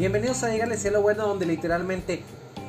Bienvenidos a Dígale Cielo Bueno, donde literalmente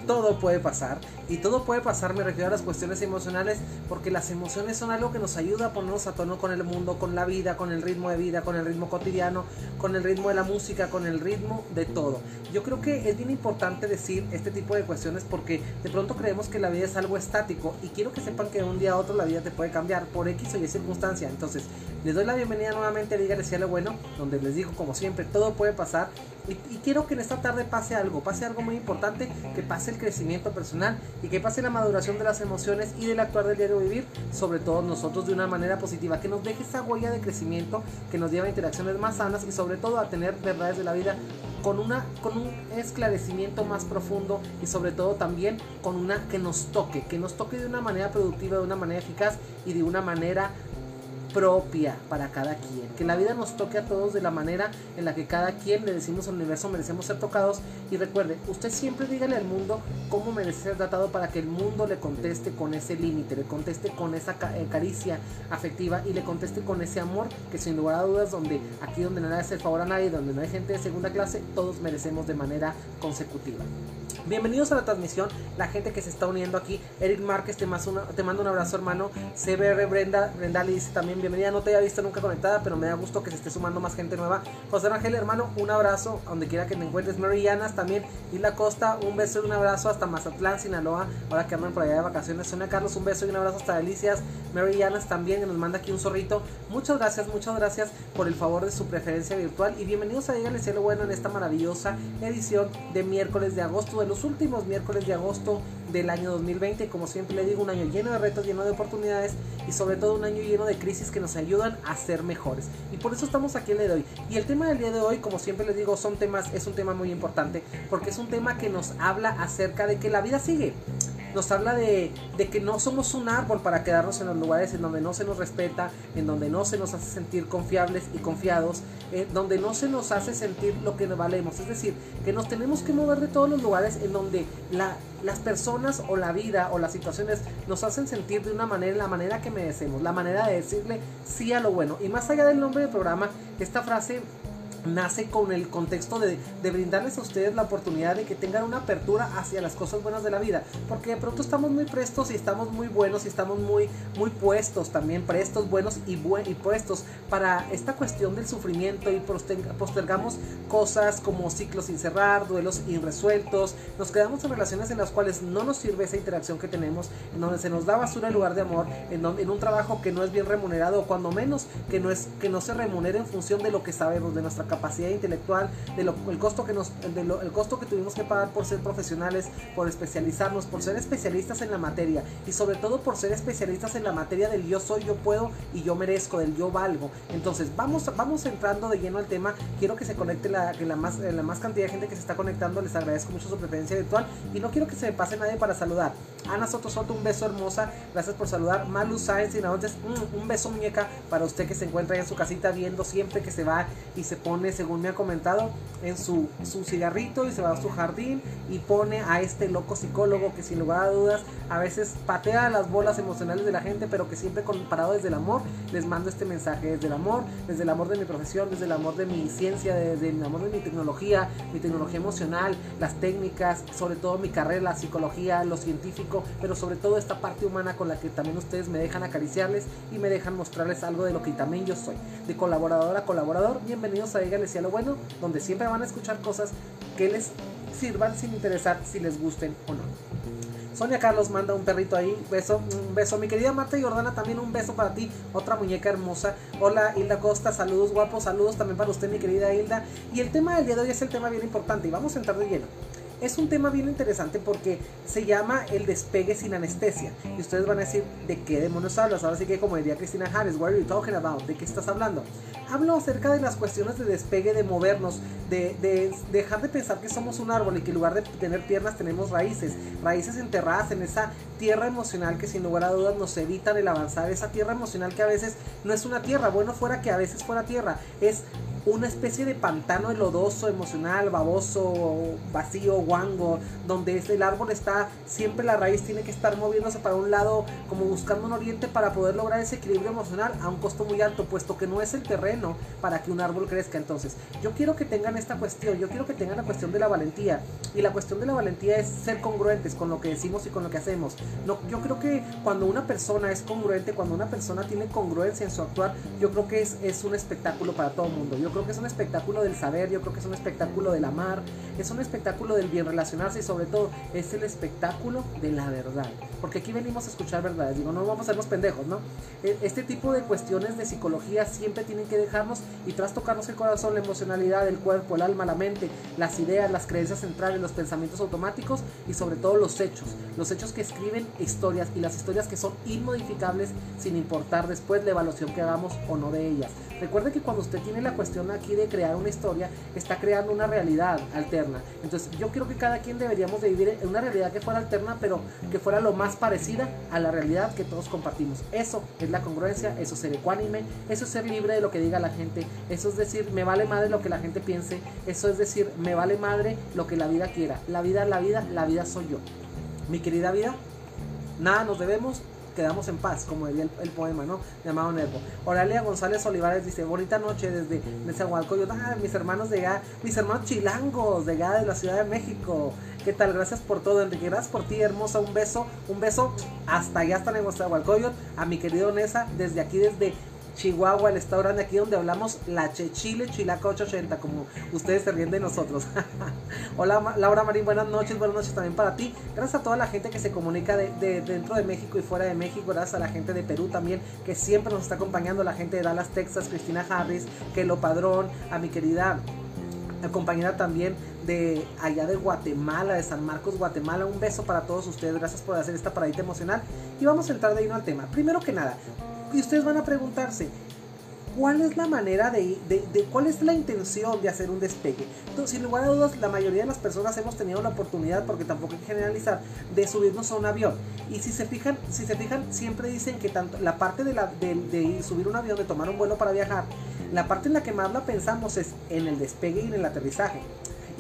todo puede pasar. Y todo puede pasar, me refiero a las cuestiones emocionales, porque las emociones son algo que nos ayuda a ponernos a tono con el mundo, con la vida, con el ritmo de vida, con el ritmo cotidiano, con el ritmo de la música, con el ritmo de todo. Yo creo que es bien importante decir este tipo de cuestiones porque de pronto creemos que la vida es algo estático y quiero que sepan que de un día a otro la vida te puede cambiar por X o Y circunstancia. Entonces, les doy la bienvenida nuevamente a Dígale lo Bueno, donde les digo, como siempre, todo puede pasar. Y, y quiero que en esta tarde pase algo, pase algo muy importante, que pase el crecimiento personal y que pase la maduración de las emociones y del actuar del diario vivir, sobre todo nosotros de una manera positiva, que nos deje esa huella de crecimiento, que nos lleve a interacciones más sanas y sobre todo a tener verdades de la vida con, una, con un esclarecimiento más profundo y sobre todo también con una que nos toque, que nos toque de una manera productiva, de una manera eficaz y de una manera propia para cada quien. Que la vida nos toque a todos de la manera en la que cada quien le decimos al universo merecemos ser tocados. Y recuerde, usted siempre dígale al mundo cómo merece ser tratado para que el mundo le conteste con ese límite, le conteste con esa eh, caricia afectiva y le conteste con ese amor que sin lugar a dudas, donde aquí donde nadie hace el favor a nadie, donde no hay gente de segunda clase, todos merecemos de manera consecutiva. Bienvenidos a la transmisión, la gente que se está uniendo aquí. Eric Márquez, te, te mando un abrazo, hermano. CBR Brenda, Brenda le dice también bienvenida. No te había visto nunca conectada, pero me da gusto que se esté sumando más gente nueva. José Ángel, hermano, un abrazo donde quiera que te encuentres. Mary también. la Costa, un beso y un abrazo hasta Mazatlán, Sinaloa. Ahora que andan por allá de vacaciones. Sonia Carlos, un beso y un abrazo hasta Delicias. Mary también, que nos manda aquí un zorrito. Muchas gracias, muchas gracias por el favor de su preferencia virtual. Y bienvenidos a Díganle Cielo Bueno en esta maravillosa edición de miércoles de agosto del los últimos miércoles de agosto del año 2020. Como siempre le digo, un año lleno de retos, lleno de oportunidades y sobre todo un año lleno de crisis que nos ayudan a ser mejores. Y por eso estamos aquí el día de hoy. Y el tema del día de hoy, como siempre les digo, son temas, es un tema muy importante porque es un tema que nos habla acerca de que la vida sigue nos habla de, que no somos un árbol para quedarnos en los lugares en donde no se nos respeta, en donde no se nos hace sentir confiables y confiados, en donde no se nos hace sentir lo que valemos. Es decir, que nos tenemos que mover de todos los lugares en donde las personas o la vida o las situaciones nos hacen sentir de una manera, la manera que merecemos, la manera de decirle sí a lo bueno. Y más allá del nombre del programa, esta frase nace con el contexto de, brindarles a ustedes la oportunidad de que tengan una apertura hacia las cosas buenas de la vida. Porque de pronto estamos muy prestos y estamos muy buenos y estamos muy, muy puestos también, prestos, buenos y, y puestos para esta cuestión del sufrimiento y postergamos cosas como ciclos sin cerrar, duelos irresueltos. Nos quedamos en relaciones en las cuales no nos sirve esa interacción que tenemos, en donde se nos da basura en lugar de amor, en, en un trabajo que no es bien remunerado o cuando menos que no, es, que no se remunere en función de lo que sabemos, de nuestra capacidad intelectual, de lo, el, costo que nos, de el costo que tuvimos que pagar por ser profesionales, por especializarnos, por ser especialistas en la materia y sobre todo por ser especialistas en la materia del yo soy, yo puedo y yo merezco, del yo valgo. Entonces vamos, vamos entrando de lleno al tema. Quiero que se conecte la, que la, más, la más cantidad de gente que se está conectando. Les agradezco mucho su preferencia virtual y no quiero que se me pase nadie para saludar. Ana Soto Soto, un beso hermosa. Gracias por saludar. Malu Sáenz y entonces un beso muñeca para usted que se encuentra en su casita viendo siempre que se va y se pone según me ha comentado, en su, su cigarrito y se va a su jardín y pone a este loco psicólogo que sin lugar a dudas a veces patea las bolas emocionales de la gente, pero que siempre parado desde el amor, les mando este mensaje desde el amor, desde el amor de mi profesión, desde el amor de mi ciencia, desde el amor de mi tecnología, mi tecnología emocional, las técnicas, sobre todo mi carrera, la psicología, lo científico, pero sobre todo esta parte humana con la que también ustedes me dejan acariciarles y me dejan mostrarles algo de lo que también yo soy. De colaborador a colaborador, bienvenidos a Dígale a lo bueno, donde siempre van a escuchar cosas que les sirvan sin interesar si les gusten o no. Sonia Carlos manda un perrito ahí, beso, un beso. Mi querida Marta Jordana, también un beso para ti, otra muñeca hermosa. Hola Hilda Costa, saludos guapos, saludos también para usted, mi querida Hilda. Y el tema del día de hoy es el tema bien importante y vamos a entrar de lleno es un tema bien interesante porque se llama el despegue sin anestesia. Y ustedes van a decir, ¿de qué demonios hablas? Ahora sí que como diría Cristina Harris, what are you talking about? ¿De qué estás hablando? Hablo acerca de las cuestiones de despegue, de movernos, de, dejar de pensar que somos un árbol y que en lugar de tener piernas tenemos raíces, raíces enterradas en esa tierra emocional que sin lugar a dudas nos evitan el avanzar, esa tierra emocional que a veces no es una tierra, bueno fuera que a veces fuera tierra, es una especie de pantano lodoso, emocional, baboso, vacío, guango, donde el árbol está, siempre la raíz tiene que estar moviéndose para un lado, como buscando un oriente para poder lograr ese equilibrio emocional a un costo muy alto, puesto que no es el terreno para que un árbol crezca. Entonces, yo quiero que tengan esta cuestión, yo quiero que tengan la cuestión de la valentía. Y la cuestión de la valentía es ser congruentes con lo que decimos y con lo que hacemos. No, yo creo que cuando una persona es congruente, cuando una persona tiene congruencia en su actuar, yo creo que es, es un espectáculo para todo el mundo. Yo creo que es un espectáculo del saber, yo creo que es un espectáculo del amar, es un espectáculo del bien relacionarse y sobre todo es el espectáculo de la verdad. Porque aquí venimos a escuchar verdades, digo, no vamos a ser los pendejos, ¿no? E, este tipo de cuestiones de psicología siempre tienen que dejarnos y tras tocarnos el corazón, la emocionalidad, el cuerpo, el alma, la mente, las ideas, las creencias centrales, los pensamientos automáticos y sobre todo los hechos. Los hechos que escriben historias y las historias que son inmodificables sin importar después la evaluación que hagamos o no de ellas. Recuerde que cuando usted tiene la cuestión aquí de crear una historia, está creando una realidad alterna. Entonces yo creo que cada quien deberíamos de vivir en una realidad que fuera alterna, pero que fuera lo más parecida a la realidad que todos compartimos. Eso es la congruencia, eso es ser ecuánime, eso es ser libre de lo que diga la gente, eso es decir, me vale madre lo que la gente piense, eso es decir, me vale madre lo que la vida quiera. La vida la vida, la vida soy yo. Mi querida vida, nada nos debemos, quedamos en paz, como diría el, poema, ¿no? Llamado Nervo. Oralia González Olivares dice, bonita noche desde Nezahualcóyotl, ah, mis hermanos de allá, mis hermanos chilangos de allá de la Ciudad de México. ¿Qué tal? Gracias por todo, Enrique. Gracias por ti, hermosa. Un beso, un beso hasta allá, hasta Nezahualcóyotl, a mi querido Nesa, desde aquí, desde Chihuahua, el estado grande aquí donde hablamos la Chechile Chilaca 880, como ustedes se ríen de nosotros. Hola Laura Marín, buenas noches, buenas noches también para ti. Gracias a toda la gente que se comunica de, dentro de México y fuera de México, gracias a la gente de Perú también, que siempre nos está acompañando, la gente de Dallas, Texas, Cristina Harris, Kelo Padrón, a mi querida compañera también de allá de Guatemala, de San Marcos, Guatemala. Un beso para todos ustedes, gracias por hacer esta paradita emocional. Y vamos a entrar de lleno al tema. Primero que nada, y ustedes van a preguntarse, ¿cuál es la manera de, de, de, cuál es la intención de hacer un despegue? Entonces, sin lugar a dudas, la mayoría de las personas hemos tenido la oportunidad, porque tampoco hay que generalizar, de subirnos a un avión. Y si se fijan, si se fijan, siempre dicen que tanto la parte de, la, de, de subir un avión, de tomar un vuelo para viajar, la parte en la que más la pensamos es en el despegue y en el aterrizaje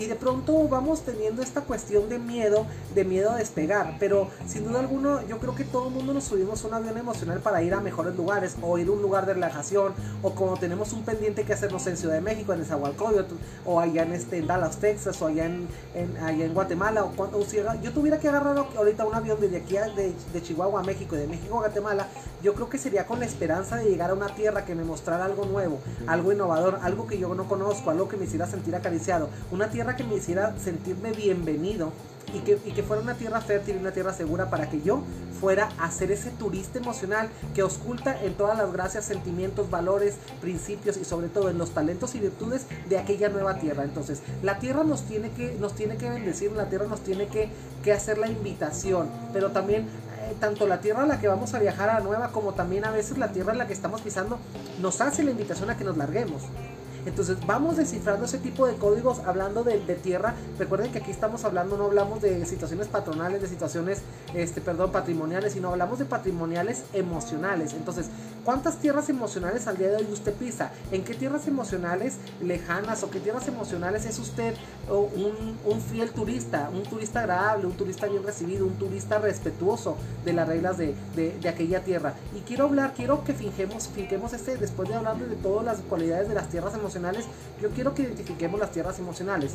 y de pronto vamos teniendo esta cuestión de miedo, de miedo a despegar, pero sin duda alguna yo creo que todo el mundo nos subimos a un avión emocional para ir a mejores lugares o ir a un lugar de relajación o como tenemos un pendiente que hacernos en Ciudad de México, en Nezahualcóyotl o allá en, este, Dallas, Texas o allá en, allá en Guatemala o, cuando, si yo tuviera que agarrar ahorita un avión desde aquí de, de Chihuahua a México de México a Guatemala, yo creo que sería con la esperanza de llegar a una tierra que me mostrara algo nuevo, algo innovador, algo que yo no conozco, algo que me hiciera sentir acariciado, una tierra que me hiciera sentirme bienvenido y que, y que, fuera una tierra fértil y una tierra segura para que yo fuera a ser ese turista emocional que oculta en todas las gracias, sentimientos, valores, principios y sobre todo en los talentos y virtudes de aquella nueva tierra. Entonces, la tierra nos tiene que, nos tiene que bendecir, la tierra nos tiene que, que hacer la invitación, pero también eh, tanto la tierra a la que vamos a viajar a la nueva como también a veces la tierra en la que estamos pisando nos hace la invitación a que nos larguemos. Entonces vamos descifrando ese tipo de códigos hablando de, tierra. Recuerden que aquí estamos hablando, no hablamos de situaciones patronales, de situaciones, este, perdón, patrimoniales, sino hablamos de patrimoniales emocionales. Entonces, ¿cuántas tierras emocionales al día de hoy usted pisa? ¿En qué tierras emocionales lejanas o qué tierras emocionales es usted un, un fiel turista, un turista agradable, un turista bien recibido, un turista respetuoso de las reglas de, aquella tierra? Y quiero hablar, quiero que fingemos, finquemos este, después de hablar de todas las cualidades de las tierras emocionales, yo quiero que identifiquemos las tierras emocionales.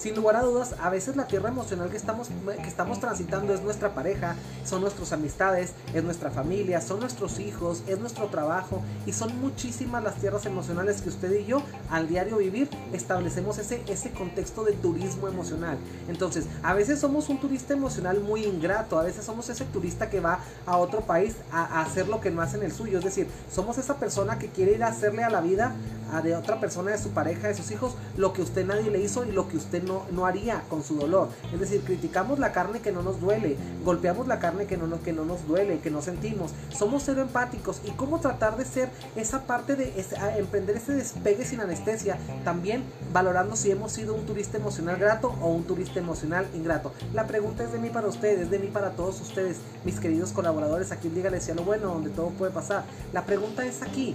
Sin lugar a dudas, a veces la tierra emocional que estamos, que estamos transitando es nuestra pareja, son nuestras amistades, es nuestra familia, son nuestros hijos, es nuestro trabajo y son muchísimas las tierras emocionales que usted y yo al diario vivir establecemos ese, ese contexto de turismo emocional. Entonces, a veces somos un turista emocional muy ingrato, a veces somos ese turista que va a otro país a, hacer lo que no hace en el suyo, es decir, somos esa persona que quiere ir a hacerle a la vida a de otra persona, de su pareja, de sus hijos, lo que usted nadie le hizo y lo que usted no, no haría con su dolor. Es decir, criticamos la carne que no nos duele, golpeamos la carne que no, nos, que no nos duele, que no sentimos. Somos cero empáticos y cómo tratar de ser esa parte de emprender ese despegue sin anestesia, también valorando si hemos sido un turista emocional grato o un turista emocional ingrato. La pregunta es de mí para ustedes, de mí para todos ustedes, mis queridos colaboradores aquí en Dígale lo Bueno, donde todo puede pasar. La pregunta es aquí,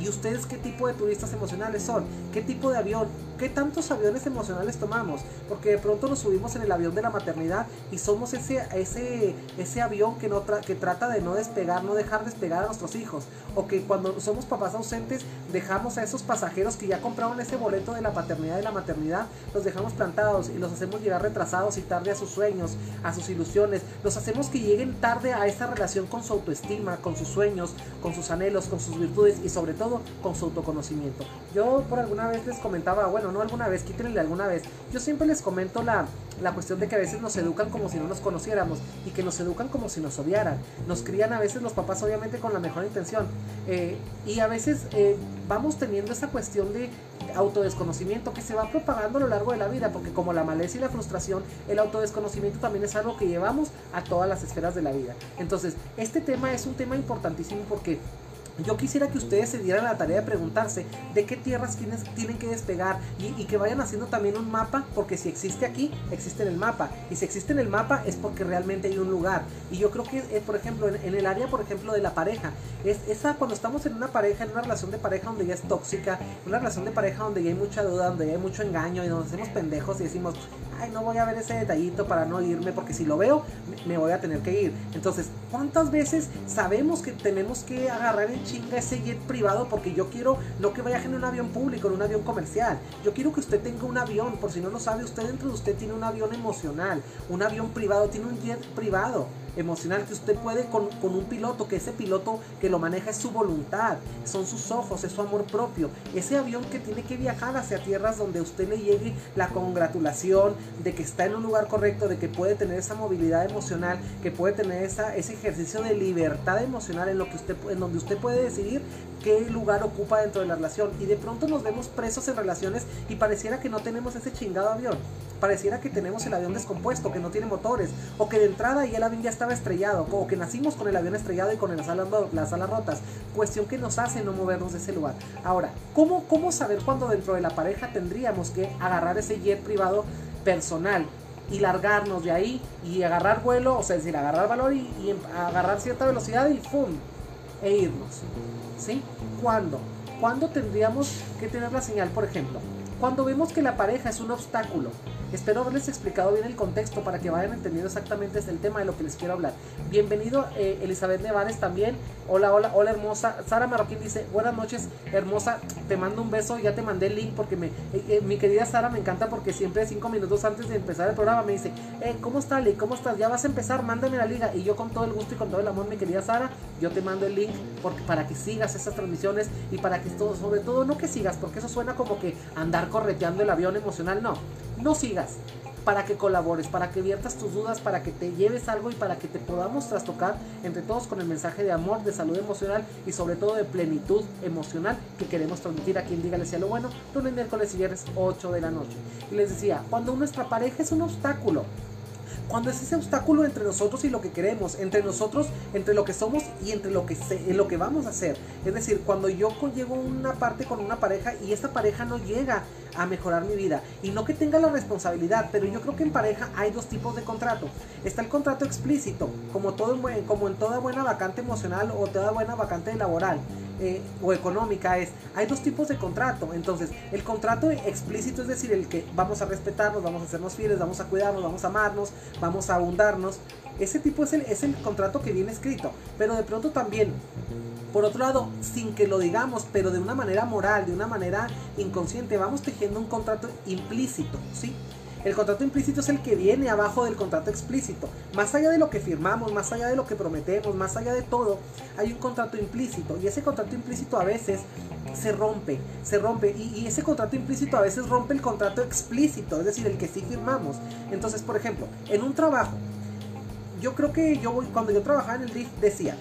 ¿Y ustedes qué tipo de turistas emocionales son? ¿Qué tipo de avión? ¿Qué tantos aviones emocionales tomamos? Porque de pronto nos subimos en el avión de la maternidad y somos ese, ese, ese avión que, no que trata de no despegar, no dejar despegar a nuestros hijos. O que cuando somos papás ausentes dejamos a esos pasajeros que ya compraron ese boleto de la paternidad y la maternidad, los dejamos plantados y los hacemos llegar retrasados y tarde a sus sueños, a sus ilusiones. Los hacemos que lleguen tarde a esa relación con su autoestima, con sus sueños, con sus anhelos, con sus virtudes y sobre todo con su autoconocimiento. Yo por alguna vez les comentaba, bueno, no alguna vez, quítenle alguna vez. Yo siempre les comento la, la cuestión de que a veces nos educan como si no nos conociéramos y que nos educan como si nos odiaran. Nos crían a veces los papás obviamente con la mejor intención eh, y a veces eh, vamos teniendo esa cuestión de autodesconocimiento que se va propagando a lo largo de la vida porque como la maleza y la frustración, el autodesconocimiento también es algo que llevamos a todas las esferas de la vida. Entonces, este tema es un tema importantísimo porque yo quisiera que ustedes se dieran la tarea de preguntarse de qué tierras tienen que despegar y, que vayan haciendo también un mapa, porque si existe aquí, existe en el mapa. Y si existe en el mapa es porque realmente hay un lugar. Y yo creo que, eh, por ejemplo, en, el área, por ejemplo, de la pareja, es esa cuando estamos en una pareja, en una relación de pareja donde ya es tóxica, una relación de pareja donde ya hay mucha duda, donde ya hay mucho engaño y donde hacemos pendejos y decimos, ay, no voy a ver ese detallito para no irme, porque si lo veo, me voy a tener que ir. Entonces, ¿cuántas veces sabemos que tenemos que agarrar en chinga ese jet privado? Porque yo quiero no que vaya en un avión público, en un avión comercial. Yo quiero que usted tenga un avión, por si no lo sabe, usted dentro de usted tiene un avión emocional, un avión privado, tiene un jet privado emocional que usted puede con, un piloto, que ese piloto que lo maneja es su voluntad, son sus ojos, es su amor propio. Ese avión que tiene que viajar hacia tierras donde usted le llegue la congratulación de que está en un lugar correcto, de que puede tener esa movilidad emocional, que puede tener esa, ese ejercicio de libertad emocional en, lo que usted, en donde usted puede decidir qué lugar ocupa dentro de la relación. Y de pronto nos vemos presos en relaciones y pareciera que no tenemos ese chingado avión. Pareciera que tenemos el avión descompuesto, que no tiene motores, o que de entrada ya el avión ya estaba estrellado, o que nacimos con el avión estrellado y con las alas, las alas rotas. Cuestión que nos hace no movernos de ese lugar. Ahora, ¿cómo, ¿cómo saber cuándo dentro de la pareja tendríamos que agarrar ese jet privado personal? y largarnos de ahí y agarrar vuelo, o sea, decir, agarrar valor y, y agarrar cierta velocidad y ¡pum! E irnos. ¿Sí? ¿Cuándo? ¿Cuándo tendríamos que tener la señal, por ejemplo? Cuando vemos que la pareja es un obstáculo, Espero haberles explicado bien el contexto para que vayan entendiendo exactamente el tema de lo que les quiero hablar. Bienvenido eh, Elizabeth Nevares también. Hola, hola, hola hermosa. Sara Marroquín dice, buenas noches hermosa, te mando un beso, ya te mandé el link porque me, eh, eh, mi querida Sara me encanta porque siempre cinco minutos antes de empezar el programa me dice, eh, ¿cómo estás Lee? ¿Cómo estás? Ya vas a empezar, mándame la liga. Y yo con todo el gusto y con todo el amor, mi querida Sara, yo te mando el link porque, para que sigas esas transmisiones y para que todo, sobre todo no que sigas, porque eso suena como que andar correteando el avión emocional, no no sigas, para que colabores, para que viertas tus dudas, para que te lleves algo y para que te podamos trastocar entre todos con el mensaje de amor, de salud emocional y sobre todo de plenitud emocional que queremos transmitir aquí en Dígale a lo bueno, lunes, miércoles y viernes 8 de la noche. Y les decía, cuando nuestra pareja es un obstáculo, cuando es ese obstáculo entre nosotros y lo que queremos, entre nosotros, entre lo que somos y entre lo que, lo que vamos a hacer. Es decir, cuando yo llego una parte con una pareja y esta pareja no llega a mejorar mi vida. Y no que tenga la responsabilidad, pero yo creo que en pareja hay dos tipos de contrato. Está el contrato explícito, como, todo, como en toda buena vacante emocional o toda buena vacante laboral. Eh, o económica es, hay dos tipos de contrato. Entonces, el contrato explícito es decir, el que vamos a respetarnos, vamos a hacernos fieles, vamos a cuidarnos, vamos a amarnos, vamos a abundarnos. Ese tipo es el, es el contrato que viene escrito. Pero de pronto también por otro lado, sin que lo digamos, pero de una manera moral, de una manera inconsciente, vamos tejiendo un contrato implícito, ¿sí? El contrato implícito es el que viene abajo del contrato explícito. Más allá de lo que firmamos, más allá de lo que prometemos, más allá de todo, hay un contrato implícito. Y ese contrato implícito a veces se rompe, se rompe. Y, ese contrato implícito a veces rompe el contrato explícito, es decir, el que sí firmamos. Entonces, por ejemplo, en un trabajo, yo creo que yo cuando yo trabajaba en el DIF decía,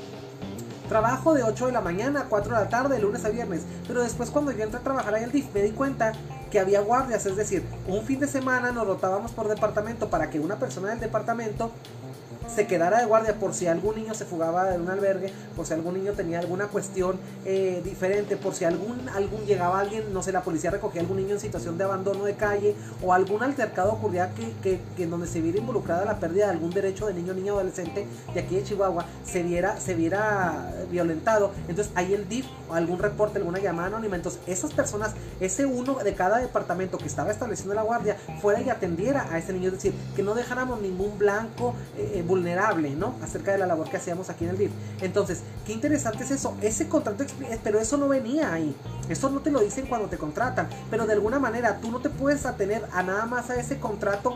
Trabajo de 8 de la mañana a 4 de la tarde, de lunes a viernes. Pero después cuando yo entré a trabajar ahí al DIF me di cuenta que había guardias, es decir, un fin de semana nos rotábamos por departamento para que una persona del departamento se quedara de guardia por si algún niño se fugaba de un albergue, por si algún niño tenía alguna cuestión eh, diferente, por si algún, algún llegaba alguien, no sé, la policía recogía algún niño en situación de abandono de calle o algún altercado ocurría que, que, que donde se viera involucrada la pérdida de algún derecho de niño, niño, adolescente de aquí de Chihuahua, se viera, se viera violentado. Entonces ahí el DIF o algún reporte, alguna llamada anónima. Entonces esas personas, ese uno de cada departamento que estaba estableciendo la guardia, fuera y atendiera a ese niño, es decir, que no dejáramos ningún blanco eh, eh, vulnerable, ¿no? Acerca de la labor que hacíamos aquí en el DIF. Entonces, qué interesante es eso. Ese contrato, pero eso no venía ahí. Eso no te lo dicen cuando te contratan. Pero de alguna manera tú no te puedes atener a nada más a ese contrato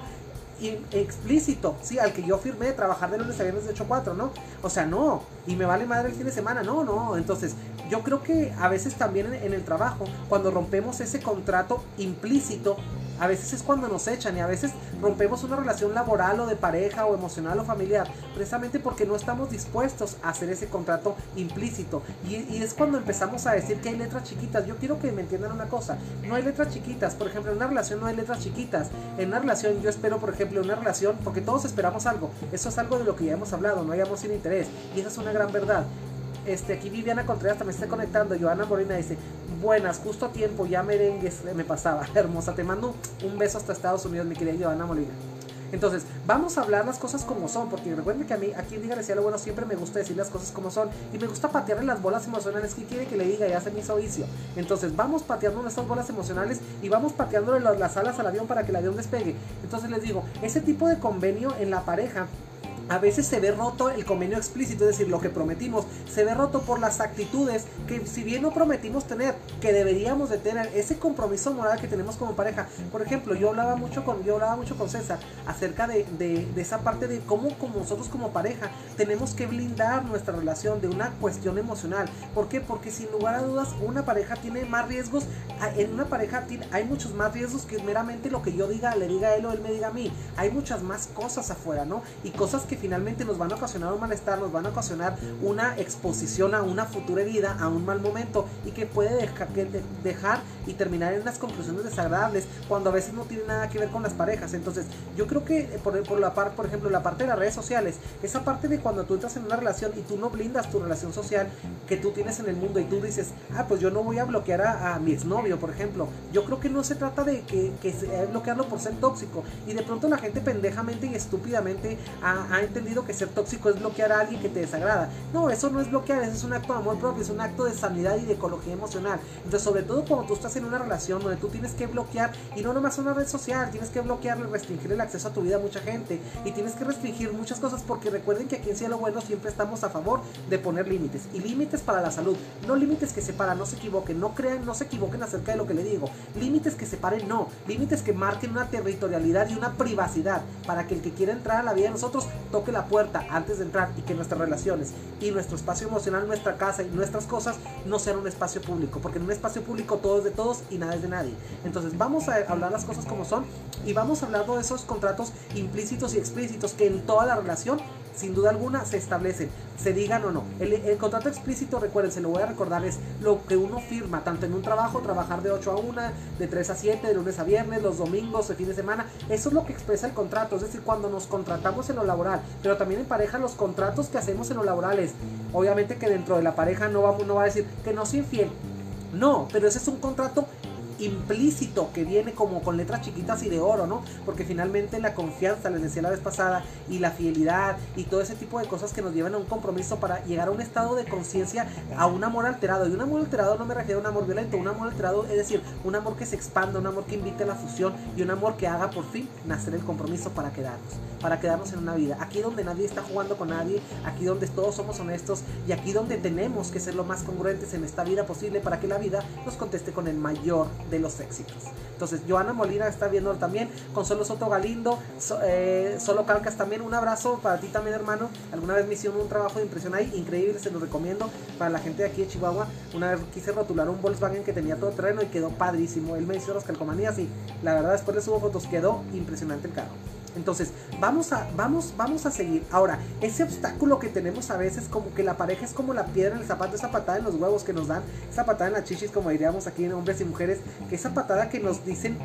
explícito, sí, al que yo firmé de trabajar de lunes a viernes de 8 a 4, ¿no? O sea, no, y me vale madre el fin de semana, no, no. Entonces, yo creo que a veces también en el trabajo, cuando rompemos ese contrato implícito, a veces es cuando nos echan y a veces rompemos una relación laboral o de pareja o emocional o familiar, precisamente porque no estamos dispuestos a hacer ese contrato implícito. Y, es cuando empezamos a decir que hay letras chiquitas. Yo quiero que me entiendan una cosa, no hay letras chiquitas. Por ejemplo, en una relación no hay letras chiquitas. En una relación yo espero, por ejemplo, una relación, porque todos esperamos algo. Eso es algo de lo que ya hemos hablado, no hay amor sin interés. Y esa es una gran verdad. Este, aquí Viviana Contreras también está conectando. Joana Morena dice: Buenas, justo a tiempo, ya merengues me pasaba. Hermosa, te mando un beso hasta Estados Unidos, mi querida Joana Molina. Entonces, vamos a hablar las cosas como son, porque recuerden que a mí, aquí en Diga decía lo bueno, siempre me gusta decir las cosas como son, y me gusta patearle las bolas emocionales que quiere que le diga, ya se me hizo vicio. Entonces, vamos pateando nuestras bolas emocionales y vamos pateándole las alas al avión para que el avión despegue. Entonces, les digo, ese tipo de convenio en la pareja a veces se ve roto el convenio explícito, es decir, lo que prometimos, se ve roto por las actitudes que si bien no prometimos tener, que deberíamos de tener ese compromiso moral que tenemos como pareja. Por ejemplo, yo hablaba mucho con, yo hablaba mucho con César acerca de, de, esa parte de cómo como nosotros como pareja tenemos que blindar nuestra relación de una cuestión emocional. ¿Por qué? Porque sin lugar a dudas una pareja tiene más riesgos, en una pareja hay muchos más riesgos que meramente lo que yo diga, le diga a él o él me diga a mí. Hay muchas más cosas afuera, ¿no? Y cosas que finalmente nos van a ocasionar un malestar, nos van a ocasionar una exposición a una futura herida, a un mal momento y que puede dejar, dejar y terminar en unas conclusiones desagradables cuando a veces no tiene nada que ver con las parejas. Entonces, yo creo que eh, por, por la parte, por ejemplo, la parte de las redes sociales, esa parte de cuando tú entras en una relación y tú no blindas tu relación social que tú tienes en el mundo y tú dices, ah, pues yo no voy a bloquear a, mi exnovio, por ejemplo. Yo creo que no se trata de que, que bloquearlo por ser tóxico. Y de pronto la gente pendejamente y estúpidamente ha, ha entendido que ser tóxico es bloquear a alguien que te desagrada. No, eso no es bloquear, eso es un acto de amor propio, es un acto de sanidad y de ecología emocional. Entonces, sobre todo cuando tú estás en una relación donde tú tienes que bloquear, y no nomás una red social, tienes que bloquear y restringir el acceso a tu vida a mucha gente, y tienes que restringir muchas cosas porque recuerden que aquí en Cielo Bueno siempre estamos a favor de poner límites, y límites para la salud, no límites que separan, no se equivoquen, no crean, no se equivoquen acerca de lo que le digo, límites que separen, no, límites que marquen una territorialidad y una privacidad para que el que quiera entrar a la vida de nosotros toque la puerta antes de entrar y que nuestras relaciones y nuestro espacio emocional, nuestra casa y nuestras cosas no sean un espacio público, porque en un espacio público todo es de todos y nada es de nadie. Entonces vamos a hablar las cosas como son y vamos a hablar de esos contratos implícitos y explícitos que en toda la relación sin duda alguna se establecen, se digan o no. El, contrato explícito, recuerden, se lo voy a recordar, es lo que uno firma, tanto en un trabajo, trabajar de 8 a 1, de 3 a 7, de lunes a viernes, los domingos, de fin de semana. Eso es lo que expresa el contrato, es decir, cuando nos contratamos en lo laboral, pero también en pareja los contratos que hacemos en lo laboral es, obviamente que dentro de la pareja no, vamos, no va a decir que no soy infiel. No, pero ese es un contrato implícito que viene como con letras chiquitas y de oro, ¿no? Porque finalmente la confianza, les decía la vez pasada, y la fidelidad y todo ese tipo de cosas que nos llevan a un compromiso para llegar a un estado de conciencia, a un amor alterado. Y un amor alterado no me refiero a un amor violento, un amor alterado es decir, un amor que se expanda, un amor que invite a la fusión y un amor que haga por fin nacer el compromiso para quedarnos, para quedarnos en una vida. Aquí donde nadie está jugando con nadie, aquí donde todos somos honestos y aquí donde tenemos que ser lo más congruentes en esta vida posible para que la vida nos conteste con el mayor de los éxitos. Entonces, Joana Molina está viendo también, Consuelo Soto Galindo, eh, Solo Calcas también, un abrazo para ti también, hermano. Alguna vez me hicieron un trabajo de impresión ahí, increíble, se lo recomiendo para la gente de aquí de Chihuahua. Una vez quise rotular un Volkswagen que tenía todo terreno y quedó padrísimo. Él me hizo las calcomanías y la verdad, después le subo fotos, quedó impresionante el carro. Entonces, vamos a, vamos, vamos a seguir. Ahora, ese obstáculo que tenemos a veces, como que la pareja es como la piedra en el zapato, esa patada en los huevos que nos dan, esa patada en las chichis, como diríamos aquí en hombres y mujeres, que esa patada que nos dicen,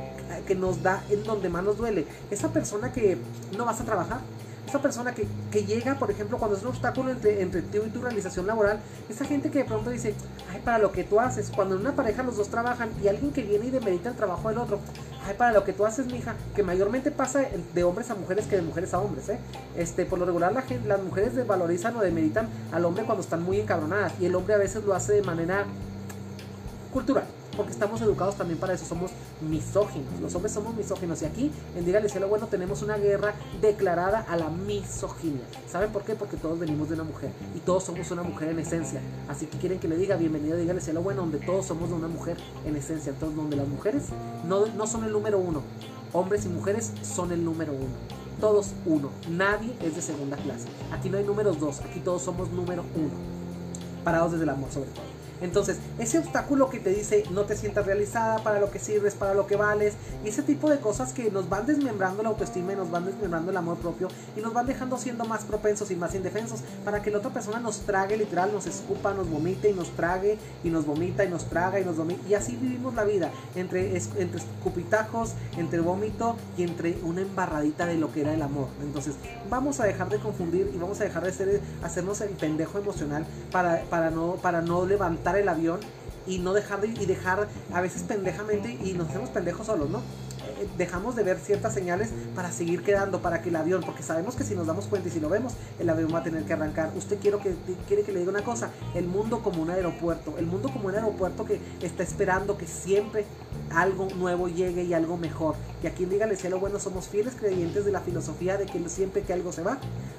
que nos da en donde más nos duele. Esa persona que no vas a trabajar, esa persona que, que llega, por ejemplo, cuando es un obstáculo entre, entre tú y tu realización laboral, esa gente que de pronto dice, ay, para lo que tú haces, cuando en una pareja los dos trabajan y alguien que viene y demerita el trabajo del otro, ay, para lo que tú haces, mija, que mayormente pasa de hombres a mujeres que de mujeres a hombres, ¿eh? Este, por lo regular la gente, las mujeres desvalorizan o demeritan al hombre cuando están muy encabronadas y el hombre a veces lo hace de manera cultural porque estamos educados también para eso, somos misóginos, los hombres somos misóginos y aquí en Dígale Cielo Bueno tenemos una guerra declarada a la misoginia. ¿Saben por qué? Porque todos venimos de una mujer y todos somos una mujer en esencia. Así que quieren que le diga bienvenido a Dígale Cielo Bueno, donde todos somos de una mujer en esencia, entonces donde las mujeres no, no son el número uno, hombres y mujeres son el número uno todos uno. Nadie es de segunda clase. Aquí no hay números dos, aquí todos somos número uno. Parados desde el amor sobre todo. Entonces, ese obstáculo que te dice no te sientas realizada, para lo que sirves, para lo que vales, y ese tipo de cosas que nos van desmembrando la autoestima y nos van desmembrando el amor propio y nos van dejando siendo más propensos y más indefensos para que la otra persona nos trague literal, nos escupa, nos vomite y nos trague y nos vomita y nos traga y nos vomita. Y así vivimos la vida, entre, entre escupitajos, entre vómito y entre una embarradita de lo que era el amor. Entonces, vamos a dejar de confundir y vamos a dejar de ser, hacernos el pendejo emocional para, para, no, para no levantar el avión y no dejar de, y dejar a veces pendejamente y nos hacemos pendejos solos, ¿no? Dejamos de ver ciertas señales para seguir quedando, para que el avión, porque sabemos que si nos damos cuenta y si lo vemos, el avión va a tener que arrancar. Usted quiero que, quiere que le diga una cosa, el mundo como un aeropuerto, el mundo como un aeropuerto que está esperando que siempre algo nuevo llegue y algo mejor. Y aquí en Dígale Cielo Bueno somos fieles creyentes de la filosofía de que siempre que algo se va,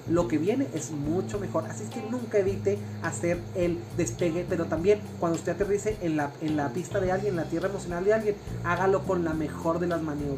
lo que viene es mucho mejor. Así es que nunca evite hacer el despegue, pero también cuando usted aterrice en la, en la pista de alguien, en la tierra emocional de alguien, hágalo con la mejor de las maniobras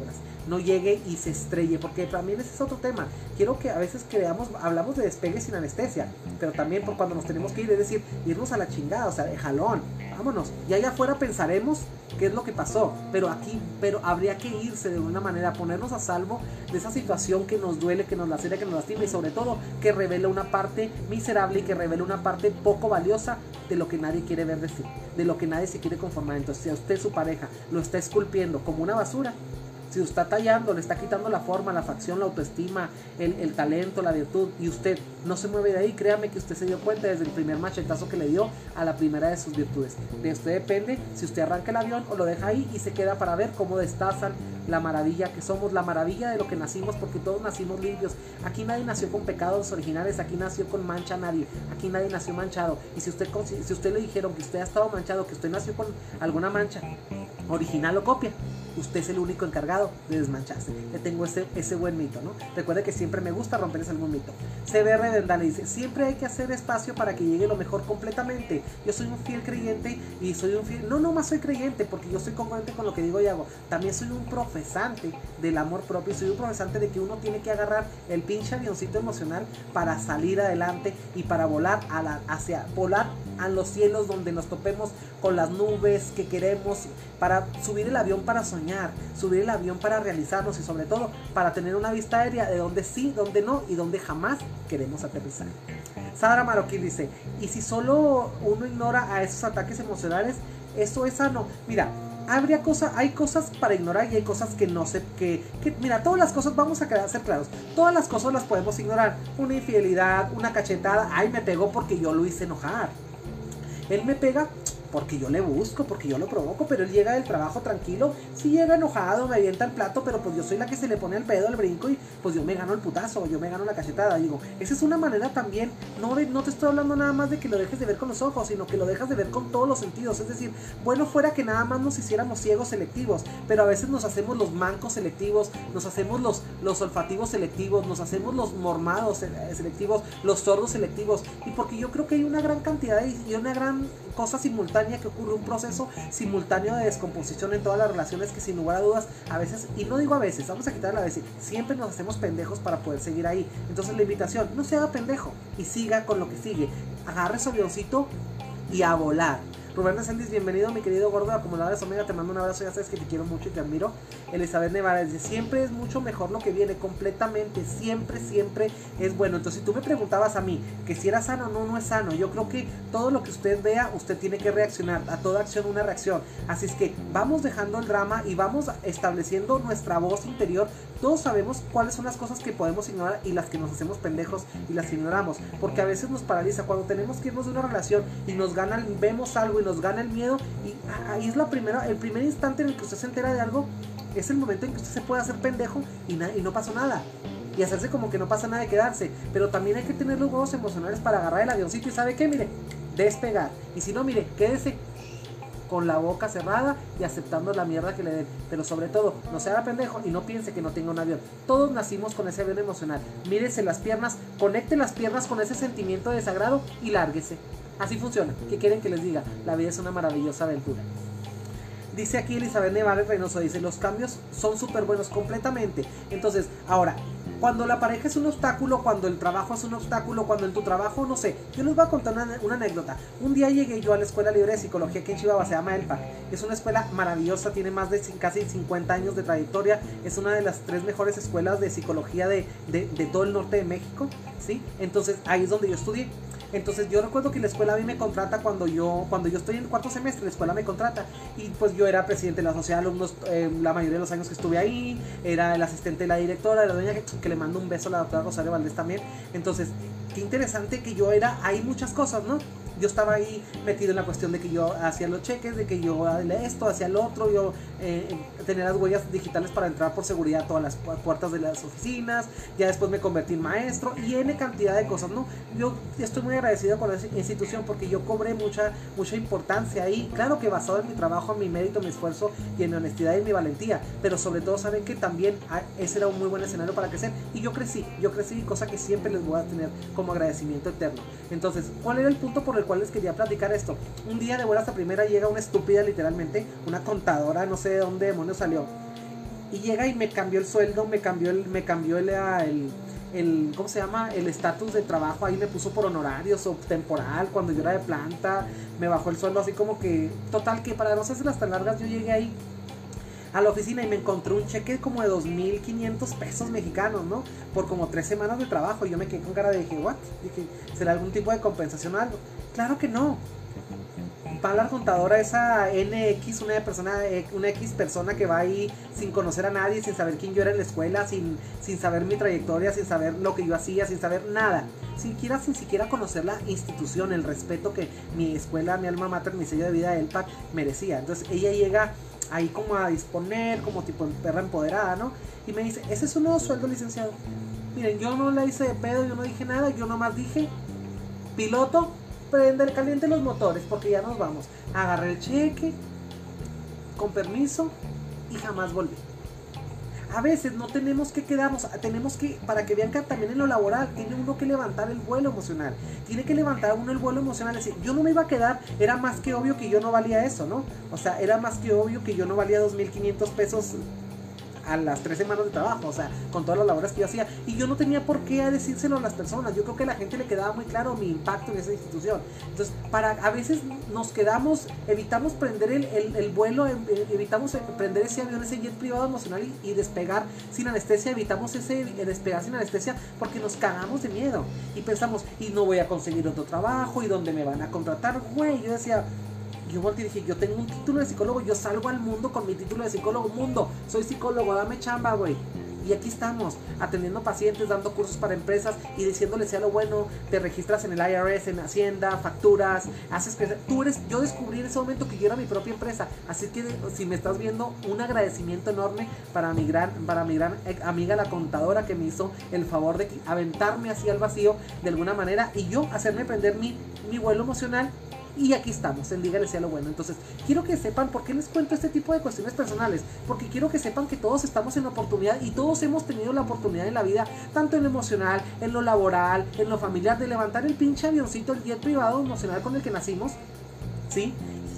no llegue y se estrelle, porque también ese es otro tema. Quiero que a veces creamos, hablamos de despegue sin anestesia, pero también por cuando nos tenemos que ir, es decir, irnos a la chingada, o sea, de jalón, vámonos. Y allá afuera pensaremos qué es lo que pasó, pero aquí, pero habría que irse de una manera, ponernos a salvo de esa situación que nos duele, que nos lacera, que nos lastima y sobre todo que revela una parte miserable y que revela una parte poco valiosa de lo que nadie quiere ver decir, de lo que nadie se quiere conformar. Entonces, si a usted su pareja lo está esculpiendo como una basura, si usted está tallando, le está quitando la forma, la facción, la autoestima, el, talento, la virtud, y usted no se mueve de ahí, créame que usted se dio cuenta desde el primer machetazo que le dio a la primera de sus virtudes. De usted depende si usted arranca el avión o lo deja ahí y se queda para ver cómo destazan la maravilla que somos, la maravilla de lo que nacimos, porque todos nacimos limpios. Aquí nadie nació con pecados originales, aquí nació con mancha nadie, aquí nadie nació manchado. Y si usted, si usted le dijeron que usted ha estado manchado, que usted nació con alguna mancha, original o copia, usted es el único encargado de desmancharse. Le tengo ese, ese buen mito, ¿no? Recuerde que siempre me gusta romperles algún mito. CBR Vendale dice, siempre hay que hacer espacio para que llegue lo mejor completamente. Yo soy un fiel creyente y soy un fiel... No, no más soy creyente porque yo soy congruente con lo que digo y hago. También soy un profesante del amor propio soy un profesante de que uno tiene que agarrar el pinche avioncito emocional para salir adelante y para volar a la, hacia volar a los cielos donde nos topemos con las nubes que queremos, para subir el avión para soñar, subir el avión para realizarnos y sobre todo para tener una vista aérea de donde sí, donde no y donde jamás queremos aterrizar. Sara Maroquín dice, y si solo uno ignora a esos ataques emocionales, eso es sano. Mira, habría cosas, hay cosas para ignorar y hay cosas que no sé, que mira, todas las cosas, vamos a ser claros, todas las cosas las podemos ignorar. Una infidelidad, una cachetada, ay, me pegó porque yo lo hice enojar. Él me pega porque yo le busco, porque yo lo provoco, pero él llega del trabajo tranquilo, si llega enojado, me avienta el plato, pero pues yo soy la que se le pone el pedo al brinco y pues yo me gano el putazo, yo me gano la cachetada, digo, esa es una manera también, no, no te estoy hablando nada más de que lo dejes de ver con los ojos, sino que lo dejas de ver con todos los sentidos, es decir, bueno fuera que nada más nos hiciéramos ciegos selectivos, pero a veces nos hacemos los mancos selectivos, nos hacemos los, los olfativos selectivos, nos hacemos los mormados selectivos, los sordos selectivos, y porque yo creo que hay una gran cantidad y una gran cosa simultánea que ocurre, un proceso simultáneo de descomposición en todas las relaciones que sin lugar a dudas a veces, y no digo a veces, vamos a quitar a veces, siempre nos hacemos pendejos para poder seguir ahí. Entonces la invitación, no se haga pendejo y siga con lo que sigue. Agarre su avioncito y a volar. Rubén Sendis, bienvenido, mi querido gordo acumuladores Omega. Te mando un abrazo, ya sabes que te quiero mucho y te admiro. Elizabeth Nevada Siempre es mucho mejor lo que viene, completamente. Siempre, siempre es bueno. Entonces, si tú me preguntabas a mí que si era sano o no, no es sano. Yo creo que todo lo que usted vea, usted tiene que reaccionar. A toda acción, una reacción. Así es que vamos dejando el drama y vamos estableciendo nuestra voz interior. Todos sabemos cuáles son las cosas que podemos ignorar y las que nos hacemos pendejos y las ignoramos. Porque a veces nos paraliza. Cuando tenemos que irnos de una relación y nos gana, vemos algo y nos gana el miedo. Y ahí es la primera, el primer instante en el que usted se entera de algo. Es el momento en que usted se puede hacer pendejo y, y no pasó nada y hacerse como que no pasa nada de quedarse. Pero también hay que tener los huevos emocionales para agarrar el avioncito y sabe qué, mire, despegar. Y si no, mire, quédese con la boca cerrada y aceptando la mierda que le den. Pero sobre todo, no se pendejo y no piense que no tenga un avión. Todos nacimos con ese avión emocional. Mírese las piernas, conecte las piernas con ese sentimiento de desagrado y lárguese. Así funciona. ¿Qué quieren que les diga? La vida es una maravillosa aventura. Dice aquí Elizabeth Nevares Reynoso, dice, los cambios son súper buenos completamente. Entonces, ahora, cuando la pareja es un obstáculo, cuando el trabajo es un obstáculo, cuando en tu trabajo, no sé. Yo les voy a contar una, anécdota. Un día llegué yo a la Escuela Libre de Psicología que en Chihuahua, se llama ELPAC. Es una escuela maravillosa, tiene más de casi 50 años de trayectoria. Es una de las tres mejores escuelas de psicología de, de, de todo el norte de México. ¿sí? Entonces ahí es donde yo estudié. Entonces yo recuerdo que la escuela a mí me contrata cuando yo, cuando yo estoy en el cuarto semestre, la escuela me contrata. Y pues yo era presidente de la sociedad de alumnos eh, la mayoría de los años que estuve ahí, era el asistente de la directora, de la dueña, que, le mando un beso a la doctora Rosario Valdés también. Entonces, qué interesante que yo era, hay muchas cosas, ¿no? Yo estaba ahí metido en la cuestión de que yo hacía los cheques, de que yo esto, hacía lo otro, yo eh, tenía las huellas digitales para entrar por seguridad a todas las puertas de las oficinas, ya después me convertí en maestro y N cantidad de cosas, ¿no? Yo estoy muy agradecido con esa institución porque yo cobré mucha, mucha importancia ahí, claro que basado en mi trabajo, en mi mérito, en mi esfuerzo y en mi honestidad y en mi valentía, pero sobre todo saben que también ah, ese era un muy buen escenario para crecer y yo crecí, yo crecí, cosa que siempre les voy a tener como agradecimiento eterno. Entonces, ¿cuál era el punto por el cual les quería platicar esto. Un día de buenas a primera llega una estúpida, literalmente, una contadora, no sé de dónde demonios salió. Y llega y me cambió el sueldo, me cambió el, me cambió el, ah, el, el ¿cómo se llama? El estatus de trabajo ahí me puso por honorarios o temporal cuando yo era de planta, me bajó el sueldo así como que, total que para no las tan largas yo llegué ahí a la oficina y me encontré un cheque como de 2.500 pesos mexicanos, ¿no? Por como tres semanas de trabajo. Y yo me quedé con cara de dije, ¿what? Dije, ¿será algún tipo de compensación o algo? Claro que no. Va la contadora esa NX, una persona, eh, una X persona que va ahí sin conocer a nadie, sin saber quién yo era en la escuela, sin, sin saber mi trayectoria, sin saber lo que yo hacía, sin saber nada. Siquiera, sin siquiera conocer la institución, el respeto que mi escuela, mi alma mater, mi sello de vida, el PAC, merecía. Entonces ella llega ahí como a disponer, como tipo perra empoderada, ¿no? Y me dice, ese es un nuevo sueldo, licenciado. Miren, yo no le hice de pedo, yo no dije nada, yo nomás dije, piloto, prende, caliente los motores, porque ya nos vamos. Agarré el cheque, con permiso, y jamás volví a veces no tenemos que quedarnos, tenemos que, para que vean que también en lo laboral tiene uno que levantar el vuelo emocional, tiene que levantar uno el vuelo emocional, decir, yo no me iba a quedar, era más que obvio que yo no valía eso, ¿no? O sea, era más que obvio que yo no valía 2.500 pesos a las tres semanas de trabajo, o sea, con todas las labores que yo hacía. Y yo no tenía por qué decírselo a las personas. Yo creo que a la gente le quedaba muy claro mi impacto en esa institución. Entonces, para a veces nos quedamos, evitamos prender el, el, vuelo, em, eh, evitamos prender ese avión, ese jet privado emocional y, despegar sin anestesia, evitamos ese despegar sin anestesia porque nos cagamos de miedo. Y pensamos, y no voy a conseguir otro trabajo, y dónde me van a contratar, güey. Yo decía, yo volteé y dije, yo tengo un título de psicólogo, yo salgo al mundo con mi título de psicólogo, mundo, soy psicólogo, dame chamba, güey. Y aquí estamos, atendiendo pacientes, dando cursos para empresas y diciéndoles sea lo bueno, te registras en el IRS, en Hacienda, facturas, haces que tú eres, yo descubrí en ese momento que yo era mi propia empresa, así que si me estás viendo, un agradecimiento enorme para mi gran, para mi gran amiga la contadora que me hizo el favor de aventarme así al vacío de alguna manera y yo hacerme prender mi, mi vuelo emocional y aquí estamos, en Dígale sea lo bueno. Entonces, quiero que sepan por qué les cuento este tipo de cuestiones personales. Porque quiero que sepan que todos estamos en oportunidad y todos hemos tenido la oportunidad en la vida, tanto en lo emocional, en lo laboral, en lo familiar, de levantar el pinche avioncito, el jet privado emocional con el que nacimos. ¿Sí?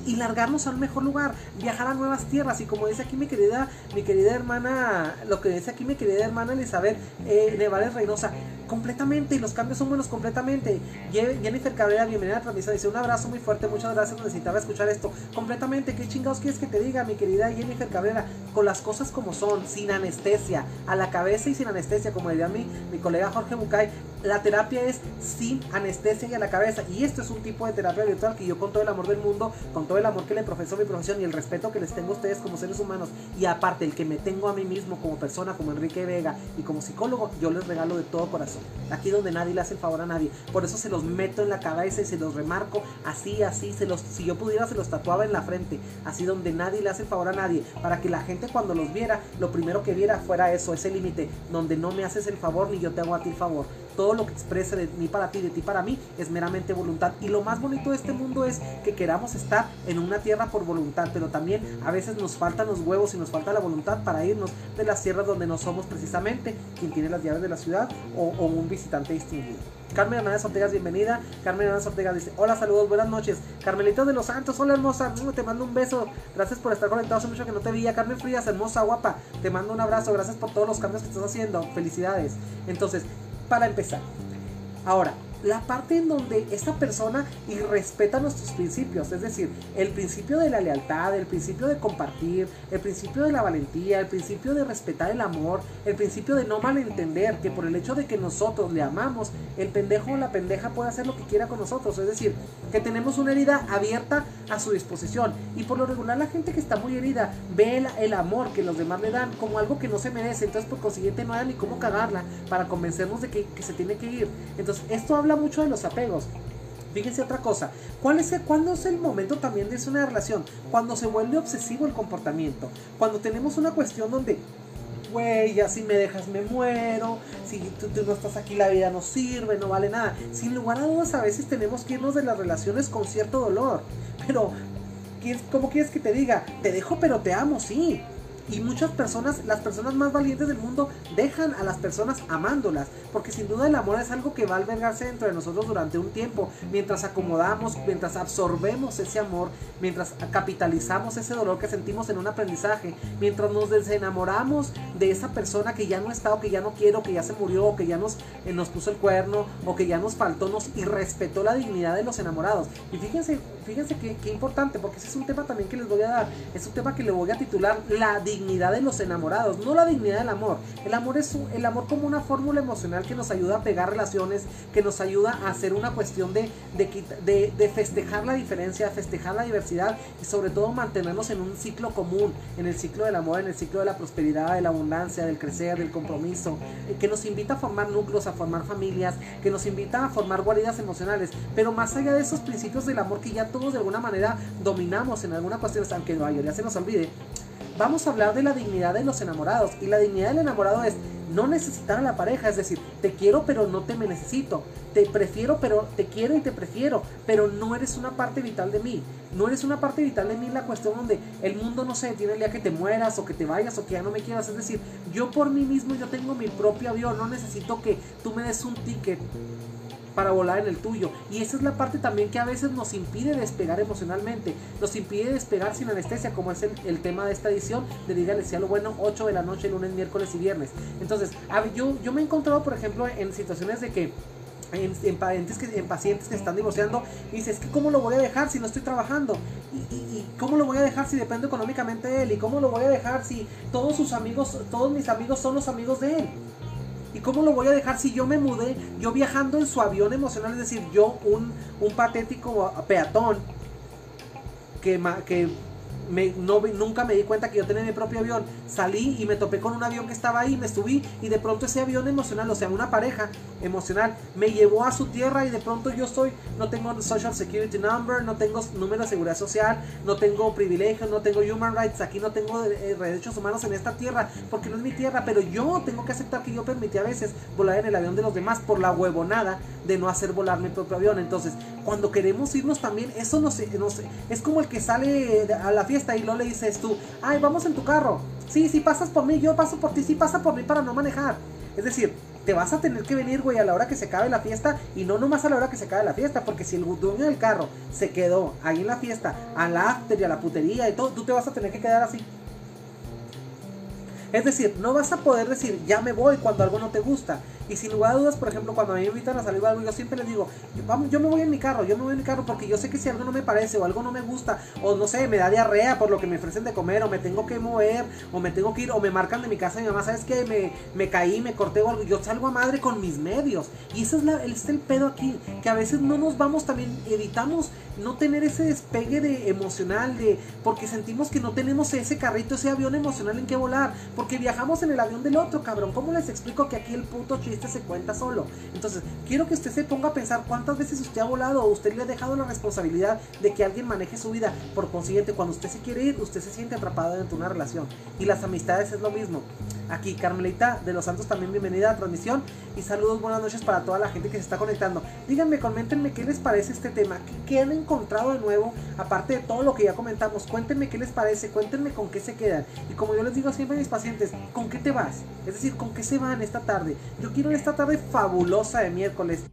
Y largarnos a un mejor lugar, viajar a nuevas tierras y como dice aquí mi querida, mi querida hermana, lo que dice aquí mi querida hermana Elizabeth eh, Nevales Reynosa, completamente y los cambios son buenos completamente. Jennifer Cabrera, bienvenida a la transmisión, dice un abrazo muy fuerte, muchas gracias, necesitaba escuchar esto completamente. ¿Qué chingados quieres que te diga, mi querida Jennifer Cabrera? Con las cosas como son, sin anestesia, a la cabeza y sin anestesia, como diría mi, mi colega Jorge Bucay, la terapia es sin anestesia a la cabeza. Y esto es un tipo de terapia virtual que yo con todo el amor del mundo, con todo el amor que le profeso a mi profesión y el respeto que les tengo a ustedes como seres humanos y aparte el que me tengo a mí mismo como persona, como Enrique Vega y como psicólogo, yo les regalo de todo corazón. Aquí donde nadie le hace el favor a nadie. Por eso se los meto en la cabeza y se los remarco así, así, se los, si yo pudiera se los tatuaba en la frente, así donde nadie le hace el favor a nadie, para que la gente cuando los viera, lo primero que viera fuera eso, ese límite, donde no me haces el favor ni yo te hago a ti el favor todo lo que expresa de mí para ti, de ti para mí, es meramente voluntad. Y lo más bonito de este mundo es que queramos estar en una tierra por voluntad, pero también a veces nos faltan los huevos y nos falta la voluntad para irnos de las tierras donde no somos precisamente quien tiene las llaves de la ciudad o, un visitante distinguido. Carmen Hernández Ortega, bienvenida. Carmen Hernández Ortega dice, hola, saludos, buenas noches. Carmelita de los Santos, hola hermosa, mm, te mando un beso. Gracias por estar conectado, hace mucho que no te veía. Carmen Frías, hermosa, guapa, te mando un abrazo. Gracias por todos los cambios que estás haciendo. Felicidades. Entonces, para empezar. Ahora, la parte en donde esta persona irrespeta nuestros principios, es decir, el principio de la lealtad, el principio de compartir, el principio de la valentía, el principio de respetar el amor, el principio de no malentender, que por el hecho de que nosotros le amamos, el pendejo o la pendeja puede hacer lo que quiera con nosotros, es decir, que tenemos una herida abierta a su disposición y por lo regular la gente que está muy herida ve el, amor que los demás le dan como algo que no se merece, entonces por consiguiente no hay ni cómo cagarla para convencernos de que, que se tiene que ir. Entonces esto habla mucho de los apegos. Fíjense otra cosa, ¿cuál es el, ¿cuándo es el momento también de una relación? Cuando se vuelve obsesivo el comportamiento, cuando tenemos una cuestión donde, güey, ya si me dejas me muero, si tú, no estás aquí la vida no sirve, no vale nada. Sin lugar a dudas a veces tenemos que irnos de las relaciones con cierto dolor, pero ¿cómo quieres que te diga? Te dejo pero te amo, sí. Y muchas personas, las personas más valientes del mundo, dejan a las personas amándolas, porque sin duda el amor es algo que va a albergarse dentro de nosotros durante un tiempo, mientras acomodamos, mientras absorbemos ese amor, mientras capitalizamos ese dolor que sentimos en un aprendizaje, mientras nos desenamoramos de esa persona que ya no está o que ya no quiero, que ya se murió o que ya nos, eh, nos puso el cuerno o que ya nos faltó, nos irrespetó la dignidad de los enamorados. Y fíjense, fíjense qué, importante, porque ese es un tema también que les voy a dar, es un tema que le voy a titular La dignidad dignidad de los enamorados, no la dignidad del amor. El amor es el amor como una fórmula emocional que nos ayuda a pegar relaciones, que nos ayuda a hacer una cuestión de, de, festejar la diferencia, festejar la diversidad y sobre todo mantenernos en un ciclo común, en el ciclo del amor, en el ciclo de la prosperidad, de la abundancia, del crecer, del compromiso, eh, que nos invita a formar núcleos, a formar familias, que nos invita a formar guaridas emocionales. Pero más allá de esos principios del amor que ya todos de alguna manera dominamos en alguna cuestión, aunque la mayoría se nos olvide, vamos a hablar de la dignidad de los enamorados. Y la dignidad del enamorado es no necesitar a la pareja, es decir, te quiero pero no te me necesito, te prefiero pero te quiero y te prefiero, pero no eres una parte vital de mí, no eres una parte vital de mí en la cuestión donde el mundo no se detiene el día que te mueras o que te vayas o que ya no me quieras, es decir, yo por mí mismo yo tengo mi propio avión, no necesito que tú me des un ticket para volar en el tuyo. Y esa es la parte también que a veces nos impide despegar emocionalmente, nos impide despegar sin anestesia, como es el, tema de esta edición de Dígale si a lo bueno, 8 de la noche, lunes, miércoles y viernes. Entonces, yo, yo me he encontrado, por ejemplo, en situaciones de que en, pacientes que, en pacientes que están divorciando y dices, es que cómo lo voy a dejar si no estoy trabajando ¿Y, y, cómo lo voy a dejar si dependo económicamente de él y cómo lo voy a dejar si todos sus amigos todos mis amigos son los amigos de él ¿Y cómo lo voy a dejar si yo me mudé, yo viajando en su avión emocional, es decir, yo un, un patético peatón que, que no, nunca me di cuenta que yo tenía mi propio avión. Salí y me topé con un avión que estaba ahí, me subí y de pronto ese avión emocional, o sea, una pareja emocional, me llevó a su tierra y de pronto yo estoy, no tengo Social Security Number, no tengo número de seguridad social, no tengo privilegios, no tengo human rights, aquí no tengo eh, derechos humanos en esta tierra, porque no es mi tierra, pero yo tengo que aceptar que yo permití a veces volar en el avión de los demás por la huevonada de no hacer volar mi propio avión. Entonces, cuando queremos irnos también, eso no sé, no es como el que sale a la fiesta y no le dices tú, ay, vamos en tu carro. Sí, sí pasas por mí, yo paso por ti, sí pasa por mí para no manejar. Es decir, te vas a tener que venir, güey, a la hora que se acabe la fiesta y no nomás a la hora que se acabe la fiesta, porque si el dueño del carro se quedó ahí en la fiesta, a la after y a la putería y todo, tú te vas a tener que quedar así. Es decir, no vas a poder decir, ya me voy cuando algo no te gusta. Y sin lugar a dudas, por ejemplo, cuando me invitan a salir algo, yo siempre les digo, yo me voy en mi carro, yo me voy en mi carro porque yo sé que si algo no me parece o algo no me gusta, o no sé, me da diarrea por lo que me ofrecen de comer, o me tengo que mover, o me tengo que ir, o me marcan de mi casa mi mamá, ¿sabes qué? Me, me caí, me corté algo, yo salgo a madre con mis medios. Y ese es, la, es el pedo aquí, que a veces no nos vamos también, evitamos no tener ese despegue de emocional, de porque sentimos que no tenemos ese carrito, ese avión emocional en que volar, porque viajamos en el avión del otro, cabrón. ¿Cómo les explico que aquí el puto chiste se cuenta solo? Entonces, quiero que usted se ponga a pensar cuántas veces usted ha volado o usted le ha dejado la responsabilidad de que alguien maneje su vida. Por consiguiente, cuando usted se quiere ir, usted se siente atrapado dentro de una relación. Y las amistades es lo mismo. Aquí Carmelita de los Santos también bienvenida a la transmisión y saludos, buenas noches para toda la gente que se está conectando. Díganme, coméntenme qué les parece este tema, qué, han encontrado de nuevo, aparte de todo lo que ya comentamos, cuéntenme qué les parece, cuéntenme con qué se quedan. Y como yo les digo siempre a mis pacientes, ¿con qué te vas? Es decir, ¿con qué se van esta tarde? Yo quiero esta tarde fabulosa de miércoles.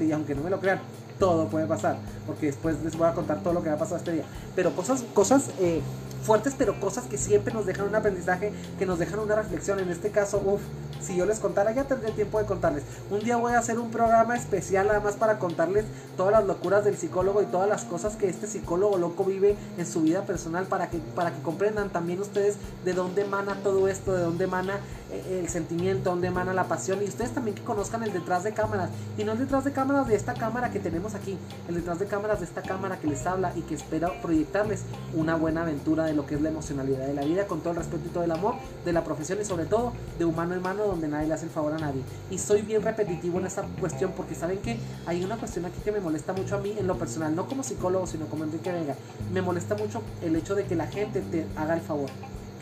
Y aunque no me lo crean, todo puede pasar, porque después les voy a contar todo lo que va a pasar este día. Pero cosas, cosas eh, fuertes, pero cosas que siempre nos dejan un aprendizaje, que nos dejan una reflexión. En este caso, uff, si yo les contara, ya tendría tiempo de contarles. Un día voy a hacer un programa especial nada más para contarles todas las locuras del psicólogo y todas las cosas que este psicólogo loco vive en su vida personal para que, para que comprendan también ustedes de dónde emana todo esto, de dónde emana eh, el sentimiento, dónde emana la pasión y ustedes también que conozcan el detrás de cámaras y no el detrás de cámaras de esta cámara que tenemos aquí, el detrás de cámaras de esta cámara que les habla y que espera proyectarles una buena aventura lo que es la emocionalidad de la vida con todo el respeto y todo el amor de la profesión y sobre todo de humano en mano donde nadie le hace el favor a nadie. Y soy bien repetitivo en esta cuestión porque saben que hay una cuestión aquí que me molesta mucho a mí en lo personal, no como psicólogo, sino como Enrique Vega. Me molesta mucho el hecho de que la gente te haga el favor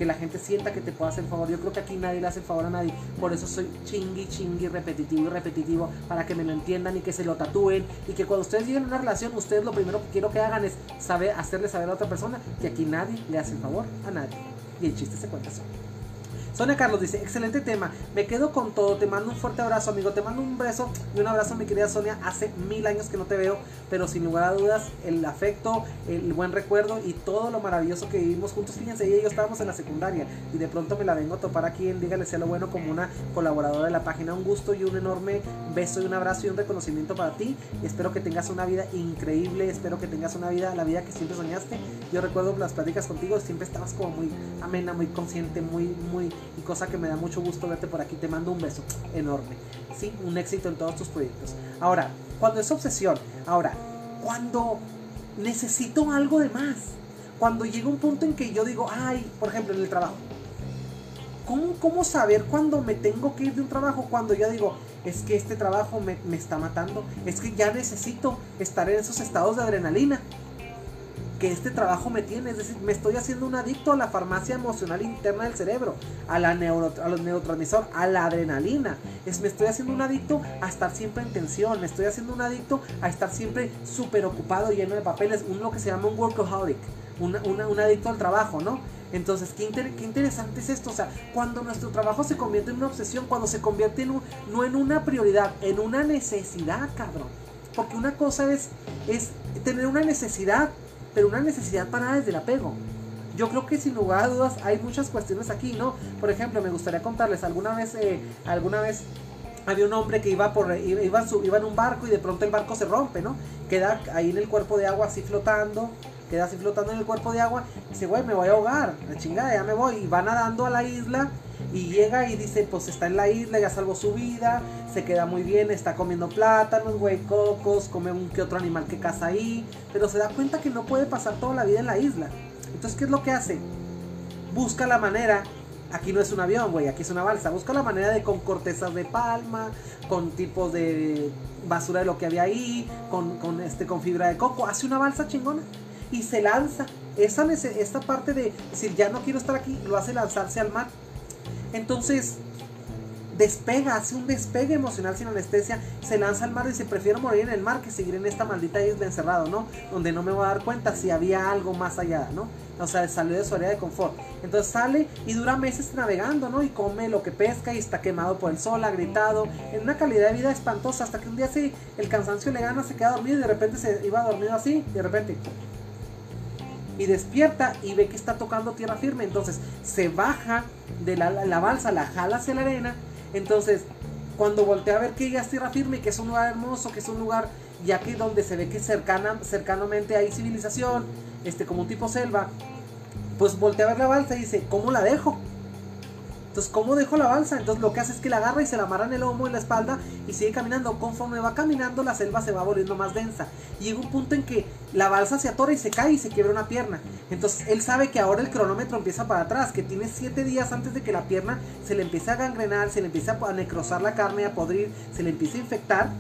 que la gente sienta que te pueda hacer favor. Yo creo que aquí nadie le hace favor a nadie. Por eso soy chingui, chingui, repetitivo y repetitivo para que me lo entiendan y que se lo tatúen. Y que cuando ustedes lleguen a una relación, ustedes lo primero que quiero que hagan es saber, hacerle saber a otra persona que aquí nadie le hace favor a nadie. Y el chiste se cuenta solo. Sonia Carlos dice, excelente tema, me quedo con todo, te mando un fuerte abrazo amigo, te mando un beso y un abrazo mi querida Sonia, hace mil años que no te veo, pero sin lugar a dudas el afecto, el buen recuerdo y todo lo maravilloso que vivimos juntos, fíjense, ella y yo estábamos en la secundaria y de pronto me la vengo a topar aquí en Dígale sea lo bueno como una colaboradora de la página, un gusto y un enorme beso y un abrazo y un reconocimiento para ti, espero que tengas una vida increíble, espero que tengas una vida, la vida que siempre soñaste, yo recuerdo las pláticas contigo, siempre estabas como muy amena, muy consciente, muy, muy y cosa que me da mucho gusto verte por aquí. Te mando un beso enorme. Sí, un éxito en todos tus proyectos. Ahora, cuando es obsesión, ahora, cuando necesito algo de más, cuando llega un punto en que yo digo, ay, por ejemplo, en el trabajo. ¿Cómo, ¿Cómo, saber cuando me tengo que ir de un trabajo? Cuando yo digo, es que este trabajo me, me está matando, es que ya necesito estar en esos estados de adrenalina que este trabajo me tiene. Es decir, me estoy haciendo un adicto a la farmacia emocional interna del cerebro, a la neuro, a los neurotransmisores, a la adrenalina. Es, me estoy haciendo un adicto a estar siempre en tensión. Me estoy haciendo un adicto a estar siempre súper ocupado, lleno de papeles. Un lo que se llama un workaholic. un adicto al trabajo, ¿no? Entonces, ¿qué, qué, interesante es esto. O sea, cuando nuestro trabajo se convierte en una obsesión, cuando se convierte en un, no en una prioridad, en una necesidad, cabrón. Porque una cosa es, es tener una necesidad pero una necesidad para desde el apego. Yo creo que sin lugar a dudas hay muchas cuestiones aquí, ¿no? Por ejemplo, me gustaría contarles, alguna vez, eh, alguna vez había un hombre que iba por iba, iba, en un barco y de pronto el barco se rompe, ¿no? Queda ahí en el cuerpo de agua así flotando, queda así flotando en el cuerpo de agua, y dice, güey, me voy a ahogar, la chingada, ya me voy, y va nadando a la isla y llega y dice, pues está en la isla, ya salvó su vida, se queda muy bien, está comiendo plátanos, güey, cocos, come un que otro animal que caza ahí, pero se da cuenta que no puede pasar toda la vida en la isla. Entonces, ¿qué es lo que hace? Busca la manera, aquí no es un avión, güey, aquí es una balsa, busca la manera de con cortezas de palma, con tipos de basura de lo que había ahí, con, con, este, con fibra de coco, hace una balsa chingona y se lanza. Esa, esta parte de decir, ya no quiero estar aquí, lo hace lanzarse al mar entonces, despega, hace un despegue emocional sin anestesia, se lanza al mar y dice, prefiero morir en el mar que seguir en esta maldita isla encerrado, ¿no? Donde no me voy a dar cuenta si había algo más allá, ¿no? O sea, salió de su área de confort. Entonces sale y dura meses navegando, ¿no? Y come lo que pesca y está quemado por el sol, ha gritado, en una calidad de vida espantosa, hasta que un día sí, el cansancio le gana, se queda dormido y de repente se iba dormido así, de repente. Y despierta y ve que está tocando tierra firme. Entonces se baja de la, balsa, la jala hacia la arena. Entonces, cuando voltea a ver que ya es tierra firme que es un lugar hermoso, que es un lugar ya que donde se ve que cercana, cercanamente hay civilización, este, como un tipo selva, pues voltea a ver la balsa y dice, ¿cómo la dejo? Entonces, ¿cómo dejo la balsa? Entonces lo que hace es que la agarra y se la amarra en el lomo, en la espalda y sigue caminando. Conforme va caminando, la selva se va volviendo más densa. Y llega un punto en que la balsa se atora y se cae y se quiebra una pierna. Entonces él sabe que ahora el cronómetro empieza para atrás, que tiene 7 días antes de que la pierna se le empiece a gangrenar, se le empiece a necrosar la carne, a podrir, se le empiece a infectar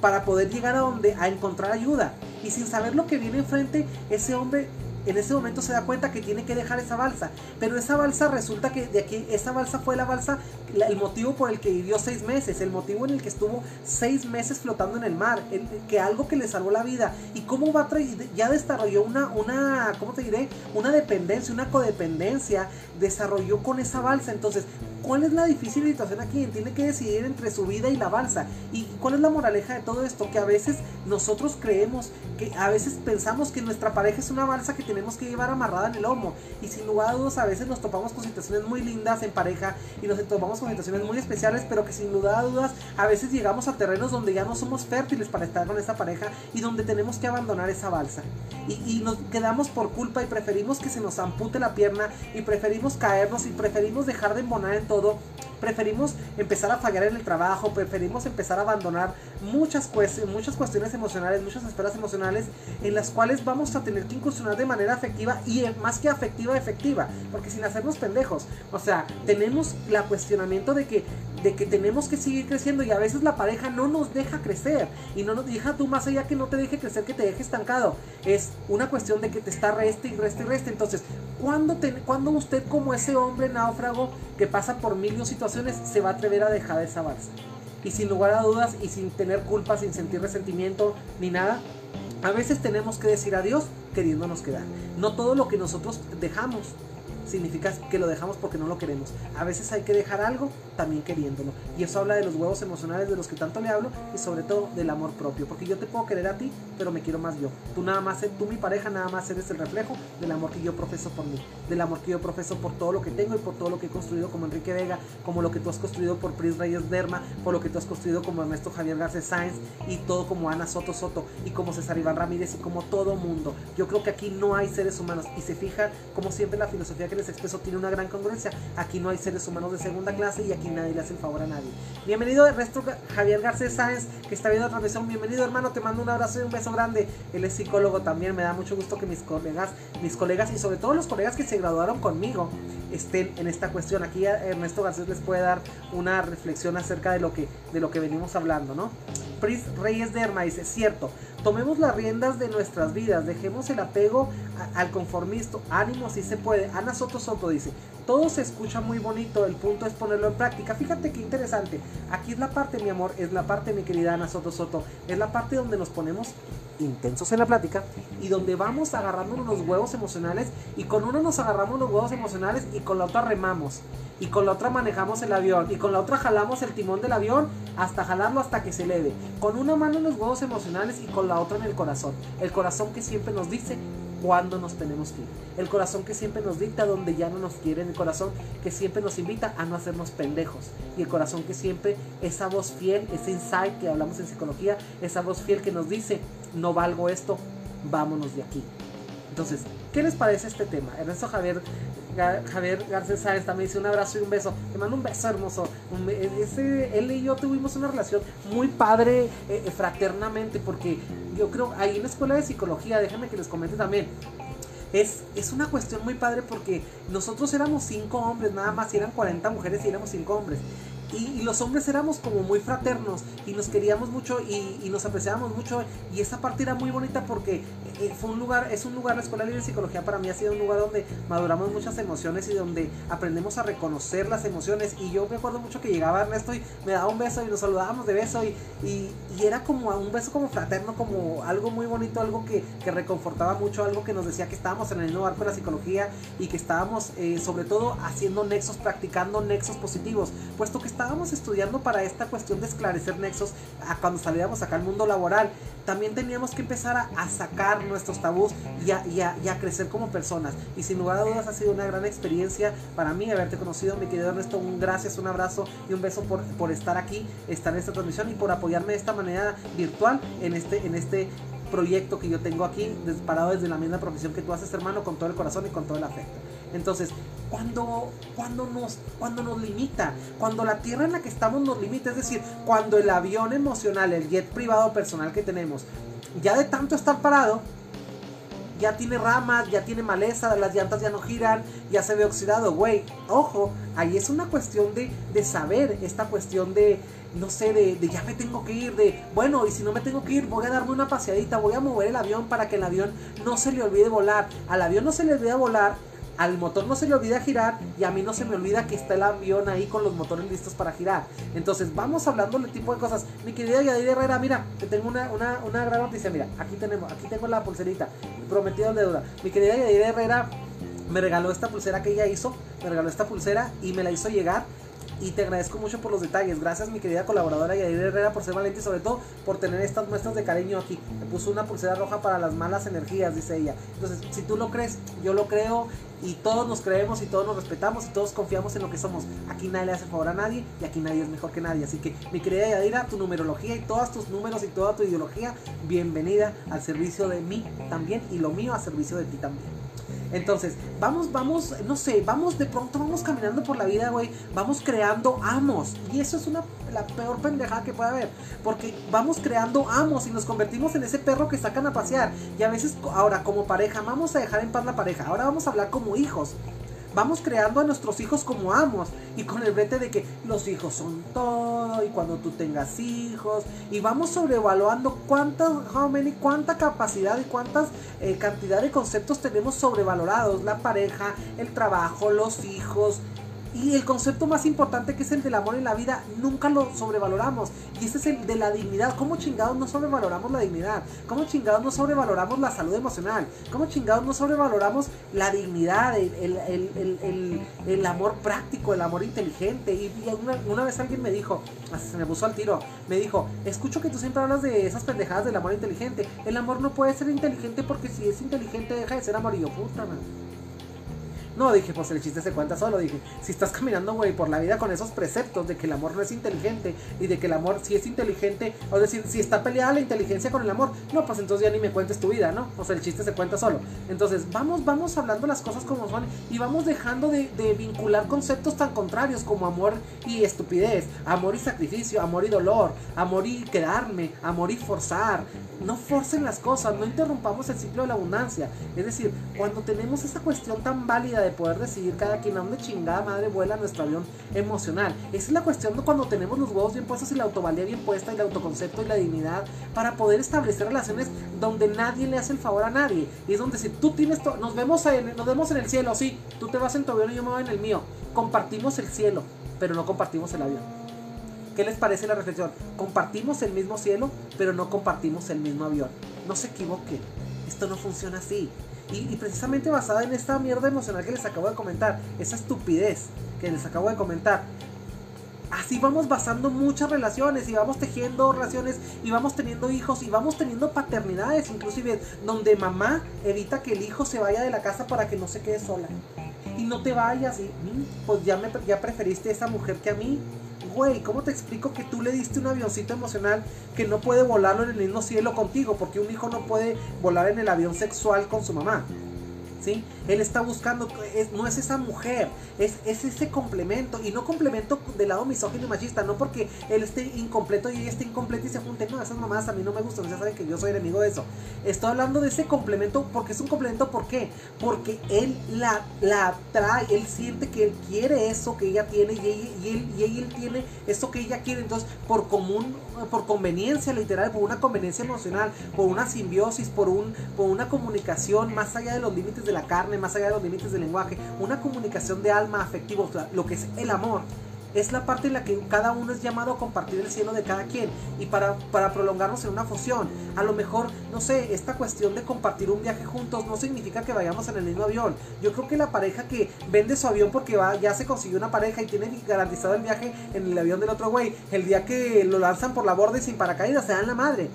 para poder llegar a donde a encontrar ayuda. Y sin saber lo que viene enfrente, ese hombre en ese momento se da cuenta que tiene que dejar esa balsa. Pero esa balsa resulta que de aquí, esa balsa fue la balsa, el motivo por el que vivió seis meses, el motivo en el que estuvo seis meses flotando en el mar, que algo que le salvó la vida. Y cómo va ya desarrolló una, una, ¿cómo te diré? Una dependencia, una codependencia, desarrolló con esa balsa. Entonces, ¿Cuál es la difícil situación aquí? Tiene que decidir entre su vida y la balsa. ¿Y cuál es la moraleja de todo esto? Que a veces nosotros creemos, que a veces pensamos que nuestra pareja es una balsa que tenemos que llevar amarrada en el lomo. Y sin lugar a dudas, a veces nos topamos con situaciones muy lindas en pareja y nos topamos con situaciones muy especiales, pero que sin lugar a dudas, a veces llegamos a terrenos donde ya no somos fértiles para estar con esa pareja y donde tenemos que abandonar esa balsa. Y, y nos quedamos por culpa y preferimos que se nos ampute la pierna y preferimos caernos y preferimos dejar de embonar en todo, todo preferimos empezar a fallar en el trabajo, preferimos empezar a abandonar muchas, muchas cuestiones emocionales, muchas esferas emocionales en las cuales vamos a tener que incursionar de manera afectiva y eh, más que afectiva, efectiva, porque sin hacernos pendejos, o sea, tenemos la cuestionamiento de que de que tenemos que seguir creciendo y a veces la pareja no nos deja crecer y no nos deja tú más allá que no te deje crecer, que te deje estancado. Es una cuestión de que te está reste y reste y reste. Entonces, ¿cuándo, te, cuando usted como ese hombre náufrago que pasa por mil situaciones se va a atrever a dejar esa balsa? Y sin lugar a dudas y sin tener culpa, sin sentir resentimiento ni nada, a veces tenemos que decir adiós queriéndonos quedar. No todo lo que nosotros dejamos significa que lo dejamos porque no lo queremos. A veces hay que dejar algo también queriéndolo. Y eso habla de los huevos emocionales de los que tanto le hablo y sobre todo del amor propio. Porque yo te puedo querer a ti, pero me quiero más yo. Tú nada más, tú mi pareja nada más eres el reflejo del amor que yo profeso por mí. Del amor que yo profeso por todo lo que tengo y por todo lo que he construido como Enrique Vega, como lo que tú has construido por Pris Reyes Derma, por lo que tú has construido como Ernesto Javier Garcés Sáenz y todo como Ana Soto Soto y como César Iván Ramírez y como todo mundo. Yo creo que aquí no hay seres humanos y se fija como siempre la filosofía que les expreso tiene una gran congruencia. Aquí no hay seres humanos de segunda clase y aquí nadie le hace el favor a nadie. Bienvenido el resto Javier Garcés Sáenz, que está viendo la transmisión. Bienvenido hermano, te mando un abrazo y un beso grande. Él es psicólogo también, me da mucho gusto que mis colegas, mis colegas y sobre todo los colegas que se graduaron conmigo estén en esta cuestión. Aquí Ernesto Garcés les puede dar una reflexión acerca de lo que, de lo que venimos hablando, ¿no? Pris Reyes de Herma dice, cierto, tomemos las riendas de nuestras vidas, dejemos el apego al conformismo, ánimo si se puede. Ana Soto Soto dice, todo se escucha muy bonito, el punto es ponerlo en práctica. Fíjate qué interesante, aquí es la parte, mi amor, es la parte, mi querida Ana Soto Soto, es la parte donde nos ponemos intensos en la plática y donde vamos agarrándonos los huevos emocionales y con uno nos agarramos los huevos emocionales y con la otra remamos y con la otra manejamos el avión y con la otra jalamos el timón del avión hasta jalarlo hasta que se eleve. Con una mano en los huevos emocionales y con la otra en el corazón. El corazón que siempre nos dice cuándo nos tenemos que ir. El corazón que siempre nos dicta donde ya no nos quieren. El corazón que siempre nos invita a no hacernos pendejos. Y el corazón que siempre, esa voz fiel, ese insight que hablamos en psicología, esa voz fiel que nos dice, no valgo esto, vámonos de aquí. Entonces, ¿qué les parece este tema? Ernesto Javier Javier Garcés Sáenz también dice un abrazo y un beso. Te mando un beso hermoso. él y yo tuvimos una relación muy padre eh, eh, fraternamente porque yo creo, ahí en la escuela de psicología, déjenme que les comente también. Es, es, una cuestión muy padre porque nosotros éramos cinco hombres nada más y eran 40 mujeres y éramos cinco hombres. Y, los hombres éramos como muy fraternos y nos queríamos mucho y, nos apreciábamos mucho y esa parte era muy bonita porque eh, fue un lugar, es un lugar, la Escuela Libre de Psicología para mí ha sido un lugar donde maduramos muchas emociones y donde aprendemos a reconocer las emociones. Y yo me acuerdo mucho que llegaba Ernesto y me daba un beso y nos saludábamos de beso y, y, era como un beso como fraterno, como algo muy bonito, algo que, que, reconfortaba mucho, algo que nos decía que estábamos en el mismo barco de la psicología y que estábamos eh, sobre todo haciendo nexos, practicando nexos positivos, puesto que estábamos estudiando para esta cuestión de esclarecer nexos a cuando saliéramos acá al mundo laboral. También teníamos que empezar a, sacar nuestros tabús y a, crecer como personas. Y sin lugar a dudas ha sido una gran experiencia para mí haberte conocido, mi querido Ernesto. Un gracias, un abrazo y un beso por, por estar aquí, estar en esta transmisión y por apoyarme de esta manera virtual en este, en este proyecto que yo tengo aquí, disparado desde la misma profesión que tú haces, hermano, con todo el corazón y con todo el afecto. Entonces, cuando, cuando, nos, cuando nos limita, cuando la tierra en la que estamos nos limita, es decir, cuando el avión emocional, el jet privado personal que tenemos, ya de tanto estar parado, ya tiene ramas, ya tiene maleza, las llantas ya no giran, ya se ve oxidado, güey. Ojo, ahí es una cuestión de, de saber, esta cuestión de, no sé, de, de, ya me tengo que ir, de, bueno, y si no me tengo que ir, voy a darme una paseadita, voy a mover el avión para que el avión no se le olvide volar. Al avión no se le olvida volar, al motor no se le olvida girar y a mí no se me olvida que está el avión ahí con los motores listos para girar. Entonces, vamos hablando del tipo de cosas. Mi querida Yadir Herrera, mira, te tengo una, una, una gran noticia. Mira, aquí tenemos, aquí tengo la pulserita, prometido de deuda. Mi querida Yadir Herrera me regaló esta pulsera que ella hizo, me regaló esta pulsera y me la hizo llegar y te agradezco mucho por los detalles. Gracias mi querida colaboradora Yadir Herrera por ser valiente y sobre todo por tener estas muestras de cariño aquí. Me puso una pulsera roja para las malas energías, dice ella. Entonces, si tú lo crees, yo lo creo y todos nos creemos y todos nos respetamos y todos confiamos en lo que somos. Aquí nadie le hace favor a nadie y aquí nadie es mejor que nadie. Así que mi querida Yadira, tu numerología y todos tus números y toda tu ideología, bienvenida al servicio de mí también y lo mío a servicio de ti también. Entonces, vamos, vamos, no sé, vamos de pronto, vamos caminando por la vida, güey, vamos creando amos. Y eso es una, la peor pendejada que puede haber. Porque vamos creando amos y nos convertimos en ese perro que sacan a pasear. Y a veces, ahora, como pareja, vamos a dejar en paz la pareja. Ahora vamos a hablar como hijos vamos creando a nuestros hijos como amos y con el brete de que los hijos son todo y cuando tú tengas hijos y vamos sobrevaluando cuánta, how many, cuánta capacidad y cuántas eh, cantidad de conceptos tenemos sobrevalorados, la pareja, el trabajo, los hijos, y el concepto más importante que es el del amor en la vida, nunca lo sobrevaloramos. Y ese es el de la dignidad. ¿Cómo chingados no sobrevaloramos la dignidad? ¿Cómo chingados no sobrevaloramos la salud emocional? ¿Cómo chingados no sobrevaloramos la dignidad, el, amor práctico, el amor inteligente? Y, una, vez alguien me dijo, se me puso al tiro, me dijo, escucho que tú siempre hablas de esas pendejadas del amor inteligente. El amor no puede ser inteligente porque si es inteligente deja de ser amor. Y yo, puta, man. No, dije, pues el chiste se cuenta solo. Dije, si estás caminando, güey, por la vida con esos preceptos de que el amor no es inteligente y de que el amor sí es inteligente, o decir, si está peleada la inteligencia con el amor, no, pues entonces ya ni me cuentes tu vida, ¿no? O sea, el chiste se cuenta solo. Entonces, vamos, vamos hablando las cosas como son y vamos dejando de, de vincular conceptos tan contrarios como amor y estupidez, amor y sacrificio, amor y dolor, amor y quedarme, amor y forzar. No forcen las cosas, no interrumpamos el ciclo de la abundancia. Es decir, cuando tenemos esa cuestión tan válida de poder decidir cada quien a dónde chingada madre vuela nuestro avión emocional. Esa es la cuestión de cuando tenemos los huevos bien puestos y la autovalía bien puesta y el autoconcepto y la dignidad para poder establecer relaciones donde nadie le hace el favor a nadie. Y es donde si tú tienes, nos vemos, en, nos vemos en el cielo, sí, tú te vas en tu avión y yo me voy en el mío. Compartimos el cielo, pero no compartimos el avión. ¿Qué les parece la reflexión? Compartimos el mismo cielo, pero no compartimos el mismo avión. No se equivoquen. Esto no funciona así. Y, precisamente basada en esta mierda emocional que les acabo de comentar, esa estupidez que les acabo de comentar, así vamos basando muchas relaciones y vamos tejiendo relaciones y vamos teniendo hijos y vamos teniendo paternidades inclusive donde mamá evita que el hijo se vaya de la casa para que no se quede sola. Y no te vayas y mm, pues ya me ya preferiste a esa mujer que a mí güey, ¿cómo te explico que tú le diste un avioncito emocional que no puede volarlo en el mismo cielo contigo? Porque un hijo no puede volar en el avión sexual con su mamá. ¿Sí? Él está buscando, no es esa mujer, es, es ese complemento, y no complemento del lado misógino y machista, no porque él esté incompleto y ella esté incompleta y se junten, no, esas mamás a mí no me gustan, ya saben que yo soy enemigo de eso. Estoy hablando de ese complemento porque es un complemento, ¿por qué? Porque él la, la atrae, él siente que él quiere eso que ella tiene y, él, y él tiene eso que ella quiere, entonces por común por conveniencia literal, por una conveniencia emocional, por una simbiosis, por, un, por una comunicación más allá de los límites de la carne, más allá de los límites del lenguaje, una comunicación de alma afectivo, lo que es el amor es la parte en la que cada uno es llamado a compartir el cielo de cada quien y para, para prolongarnos en una fusión. A lo mejor, no sé, esta cuestión de compartir un viaje juntos no significa que vayamos en el mismo avión. Yo creo que la pareja que vende su avión porque va, ya se consiguió una pareja y tiene garantizado el viaje en el avión del otro güey, el día que lo lanzan por la borda y sin paracaídas, se dan la madre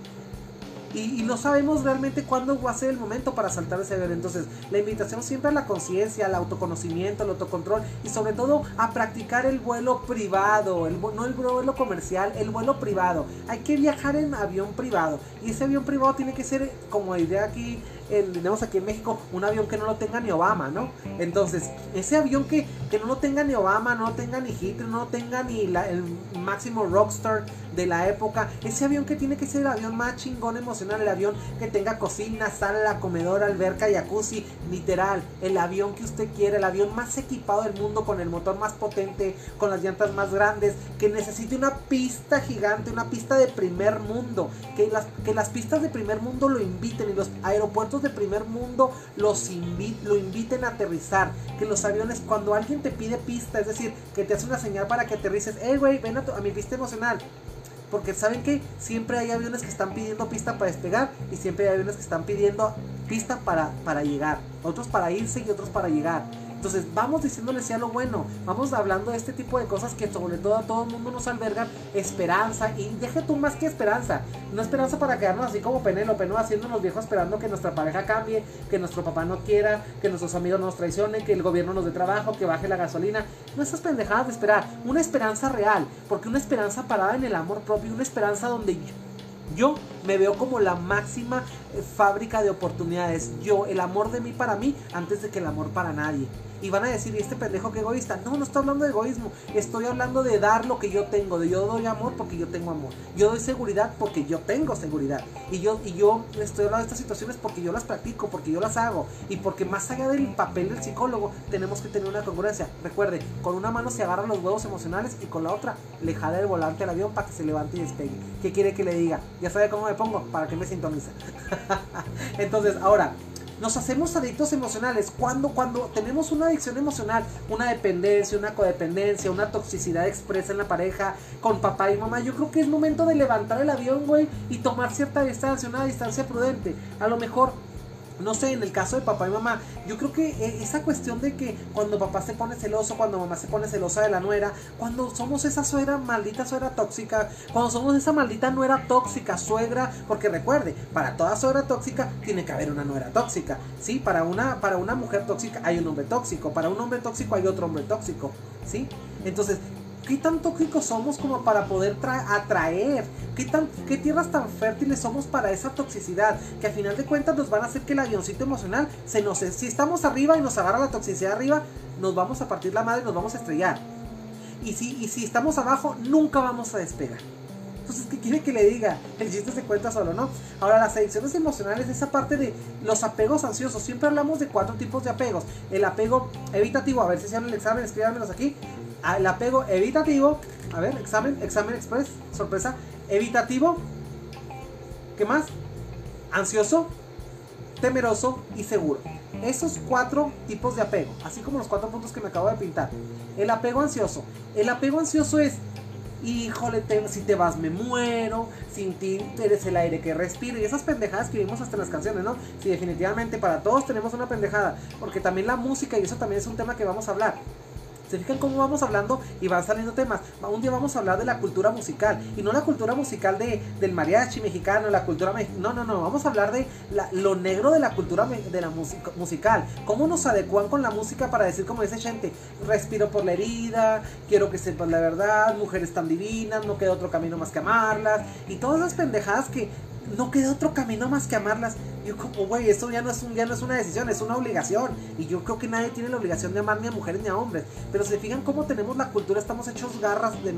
y, no sabemos realmente cuándo va a ser el momento para saltar ese avión. Entonces, la invitación siempre a la conciencia, al autoconocimiento, al autocontrol y sobre todo a practicar el vuelo privado, el, no el vuelo comercial, el vuelo privado. Hay que viajar en avión privado y ese avión privado tiene que ser, como idea aquí tenemos aquí en México un avión que no lo tenga ni Obama, ¿no? Entonces, ese avión que, que no lo tenga ni Obama, no lo tenga ni Hitler, no lo tenga ni el máximo rockstar de la época, ese avión que tiene que ser el avión más chingón emocional, el avión que tenga cocina, sala, comedor, alberca, jacuzzi, literal, el avión que usted quiere, el avión más equipado del mundo, con el motor más potente, con las llantas más grandes, que necesite una pista gigante, una pista de primer mundo, que las, que las pistas de primer mundo lo inviten y los aeropuertos de primer mundo los lo inviten a aterrizar. Que los aviones, cuando alguien te pide pista, es decir, que te hace una señal para que aterrices, hey güey, ven a, mi pista emocional. Porque saben que siempre hay aviones que están pidiendo pista para despegar y siempre hay aviones que están pidiendo pista para, para llegar. Otros para irse y otros para llegar. Entonces vamos diciéndole sea lo bueno, vamos hablando de este tipo de cosas que sobre todo a todo el mundo nos albergan esperanza y deje tú más que esperanza, no esperanza para quedarnos así como Penélope, ¿no? Haciéndonos viejos esperando que nuestra pareja cambie, que nuestro papá no quiera, que nuestros amigos nos traicionen, que el gobierno nos dé trabajo, que baje la gasolina, no esas pendejadas de esperar, una esperanza real, porque una esperanza parada en el amor propio, una esperanza donde yo me veo como la máxima eh, fábrica de oportunidades. Yo, el amor de mí para mí antes de que el amor para nadie. Y van a decir, ¿y este pendejo que egoísta? No, no estoy hablando de egoísmo. Estoy hablando de dar lo que yo tengo. De yo doy amor porque yo tengo amor. Yo doy seguridad porque yo tengo seguridad. Y yo, y yo estoy hablando de estas situaciones porque yo las practico, porque yo las hago. Y porque más allá del papel del psicólogo, tenemos que tener una congruencia. Recuerde, con una mano se agarran los huevos emocionales y con la otra le jala el volante al avión para que se levante y despegue. ¿Qué quiere que le diga? Ya sabe cómo me pongo, para que me sintoniza. Entonces, ahora, nos hacemos adictos emocionales. Cuando, cuando tenemos una adicción emocional, una dependencia, una codependencia, una toxicidad expresa en la pareja, con papá y mamá, yo creo que es momento de levantar el avión, güey, y tomar cierta distancia, una distancia prudente. A lo mejor no sé, en el caso de papá y mamá, yo creo que eh, esa cuestión de que cuando papá se pone celoso, cuando mamá se pone celosa de la nuera, cuando somos esa suegra, maldita suegra tóxica, cuando somos esa maldita nuera tóxica, suegra, porque recuerde, para toda suegra tóxica tiene que haber una nuera tóxica, ¿sí? Para una, para una mujer tóxica hay un hombre tóxico, para un hombre tóxico hay otro hombre tóxico, ¿sí? Entonces, ¿Qué tan tóxicos somos como para poder atraer? ¿Qué, tan, ¿Qué tierras tan fértiles somos para esa toxicidad? Que al final de cuentas nos van a hacer que el avioncito emocional se nos... Si estamos arriba y nos agarra la toxicidad arriba, nos vamos a partir la madre y nos vamos a estrellar. Y si, y si estamos abajo, nunca vamos a despegar. Entonces, ¿qué quiere que le diga? El chiste se cuenta solo, ¿no? Ahora, las adicciones emocionales, esa parte de los apegos ansiosos. Siempre hablamos de cuatro tipos de apegos. El apego evitativo, a ver si se el examen, escríbanmelos aquí el apego evitativo, a ver, examen, examen express, sorpresa, evitativo, ¿qué más? Ansioso, temeroso y seguro. Esos cuatro tipos de apego, así como los cuatro puntos que me acabo de pintar. El apego ansioso. El apego ansioso es, híjole, si te vas me muero, sin ti eres el aire que respiro. Y esas pendejadas que vimos hasta en las canciones, ¿no? Sí, definitivamente para todos tenemos una pendejada. Porque también la música, y eso también es un tema que vamos a hablar ¿Se fijan cómo vamos hablando y van saliendo temas? Un día vamos a hablar de la cultura musical y no la cultura musical de, del mariachi mexicano, la cultura no, no, no, vamos a hablar de lo negro de la cultura de la musical. ¿Cómo nos adecuan con la música para decir como dice gente, respiro por la herida, quiero que sepas la verdad, mujeres tan divinas, no queda otro camino más que amarlas y todas las pendejadas que no queda otro camino más que amarlas. yo como, güey, esto ya no, es un, ya no es una decisión, es una obligación. Y yo creo que nadie tiene la obligación de amar ni a mujeres ni a hombres. Pero se fijan cómo tenemos la cultura, estamos hechos garras de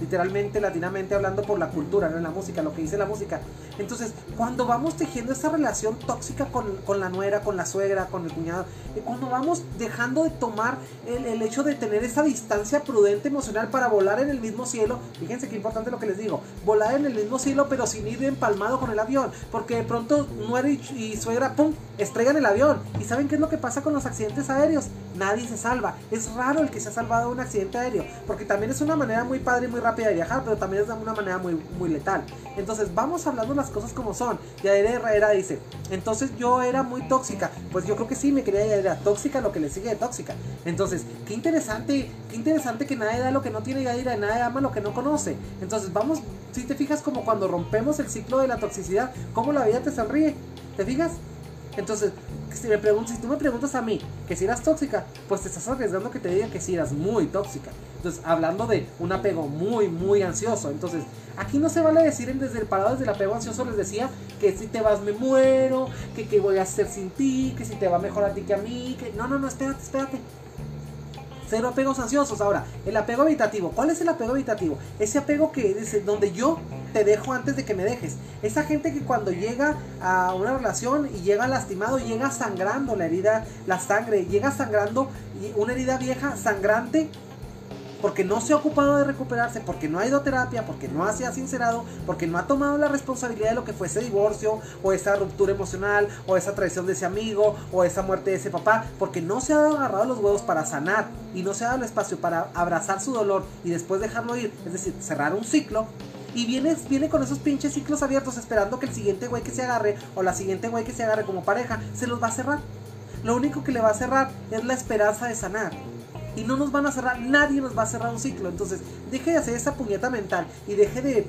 literalmente, latinamente hablando por la cultura, no en la música, lo que dice la música. Entonces, cuando vamos tejiendo esa relación tóxica con, con la nuera, con la suegra, con el cuñado, y cuando vamos dejando de tomar el, el hecho de tener esa distancia prudente emocional para volar en el mismo cielo, fíjense qué importante lo que les digo, volar en el mismo cielo pero sin ir empalmado con el avión, porque de pronto nuera y, suegra, ¡pum!, estrellan el avión. ¿Y saben qué es lo que pasa con los accidentes aéreos? Nadie se salva. Es raro el que se ha salvado de un accidente aéreo, porque también es una manera muy padre y muy rápida de viajar, pero también es una manera muy, muy letal. Entonces, vamos hablando las cosas como son. Yaira Herrera dice, entonces yo era muy tóxica. Pues yo creo que sí, me quería era tóxica lo que le sigue de tóxica. Entonces, qué interesante, qué interesante que nadie da lo que no tiene Yaira, nadie ama lo que no conoce. Entonces, vamos, si te fijas como cuando rompemos el ciclo de la toxicidad, cómo la vida te sonríe. ¿Te fijas? Entonces, si, me si tú me preguntas a mí que si eras tóxica, pues te estás arriesgando que te diga que si eras muy tóxica. Entonces, hablando de un apego muy, muy ansioso. Entonces, aquí no se vale decir desde el parado, desde el apego ansioso, les decía que si te vas me muero, que qué voy a hacer sin ti, que si te va mejor a ti que a mí, que... No, no, no, espérate, espérate. Cero apegos ansiosos. Ahora, el apego habitativo. ¿Cuál es el apego habitativo? Ese apego que dice, donde yo te dejo antes de que me dejes. Esa gente que cuando llega a una relación y llega lastimado, llega sangrando la herida, la sangre, llega sangrando una herida vieja, sangrante, porque no se ha ocupado de recuperarse, porque no ha ido a terapia, porque no se ha sincerado, porque no ha tomado la responsabilidad de lo que fue ese divorcio, o esa ruptura emocional, o esa traición de ese amigo, o esa muerte de ese papá, porque no se ha agarrado los huevos para sanar y no se ha dado el espacio para abrazar su dolor y después dejarlo ir, es decir, cerrar un ciclo, y viene, viene con esos pinches ciclos abiertos esperando que el siguiente güey que se agarre o la siguiente güey que se agarre como pareja se los va a cerrar. Lo único que le va a cerrar es la esperanza de sanar y no nos van a cerrar, nadie nos va a cerrar un ciclo. Entonces, deje de hacer esa puñeta mental y deje de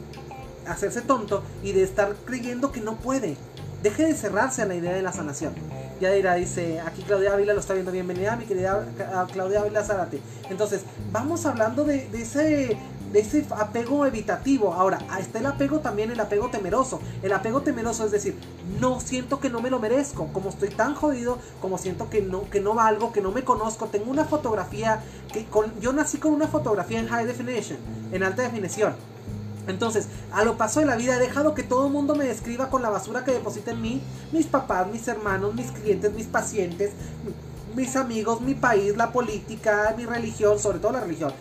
hacerse tonto y de estar creyendo que no puede. Deje de cerrarse a la idea de la sanación. Ya dirá, dice, aquí Claudia Ávila lo está viendo. Bienvenida, mi querida Claudia Ávila Zárate. Entonces, vamos hablando de, de ese de ese apego evitativo. Ahora, está el apego también, el apego temeroso. El apego temeroso es decir, no siento que no me lo merezco, como estoy tan jodido, como siento que no, que no valgo, que no me conozco. Tengo una fotografía, que con, yo nací con una fotografía en high definition, en alta definición. Entonces, a lo paso de la vida he dejado que todo el mundo me describa con la basura que deposita en mí, mis papás, mis hermanos, mis clientes, mis pacientes, mis amigos, mi país, la política, mi religión, sobre todo la religión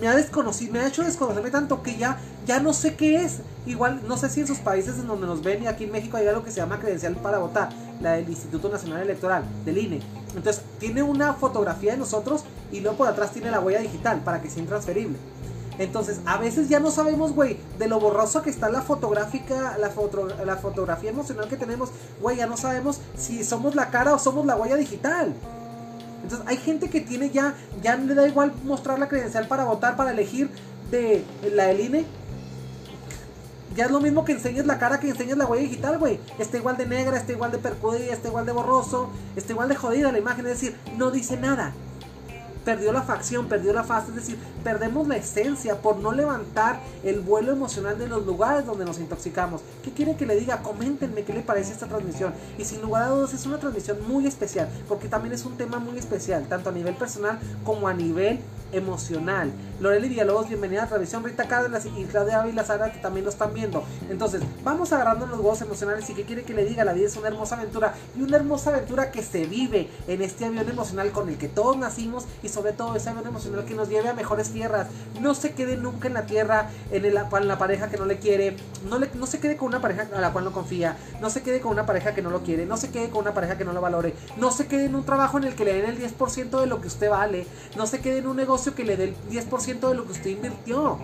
me ha desconocido, me ha hecho desconocerme tanto que ya, ya no sé qué es. Igual, no sé si en sus países en donde nos ven y aquí en México hay algo que se llama credencial para votar, la del Instituto Nacional Electoral, del INE. Entonces, tiene una fotografía de nosotros y luego por atrás tiene la huella digital para que sea intransferible. Entonces, a veces ya no sabemos, güey, de lo borroso que está la fotográfica, la, la fotografía emocional que tenemos, güey, ya no sabemos si somos la cara o somos la huella digital. Entonces hay gente que tiene ya, ya le da igual mostrar la credencial para votar, para elegir de la del INE. Ya es lo mismo que enseñes la cara que enseñes la huella digital, güey. Está igual de negra, está igual de percudida, está igual de borroso, está igual de jodida la imagen. Es decir, no dice nada perdió la facción, perdió la fase, es decir, perdemos la esencia por no levantar el vuelo emocional de los lugares donde nos intoxicamos. ¿Qué quiere que le diga? Coméntenme qué le parece esta transmisión. Y sin lugar a dudas es una transmisión muy especial, porque también es un tema muy especial, tanto a nivel personal como a nivel emocional. Loreli Villalobos, bienvenida a la transmisión. Rita Cárdenas y Claudia Ávila Sara, que también lo están viendo. Entonces, vamos agarrando los huevos emocionales. ¿Y qué quiere que le diga? La vida es una hermosa aventura. Y una hermosa aventura que se vive en este avión emocional con el que todos nacimos. Y sobre todo ese avión emocional que nos lleve a mejores tierras. No se quede nunca en la tierra, en, el, en la pareja que no le quiere. No, le, no se quede con una pareja a la cual no confía. No se quede con una pareja que no lo quiere. No se quede con una pareja que no lo valore. No se quede en un trabajo en el que le den el 10% de lo que usted vale. No se quede en un negocio que le dé el 10% de lo que usted invirtió.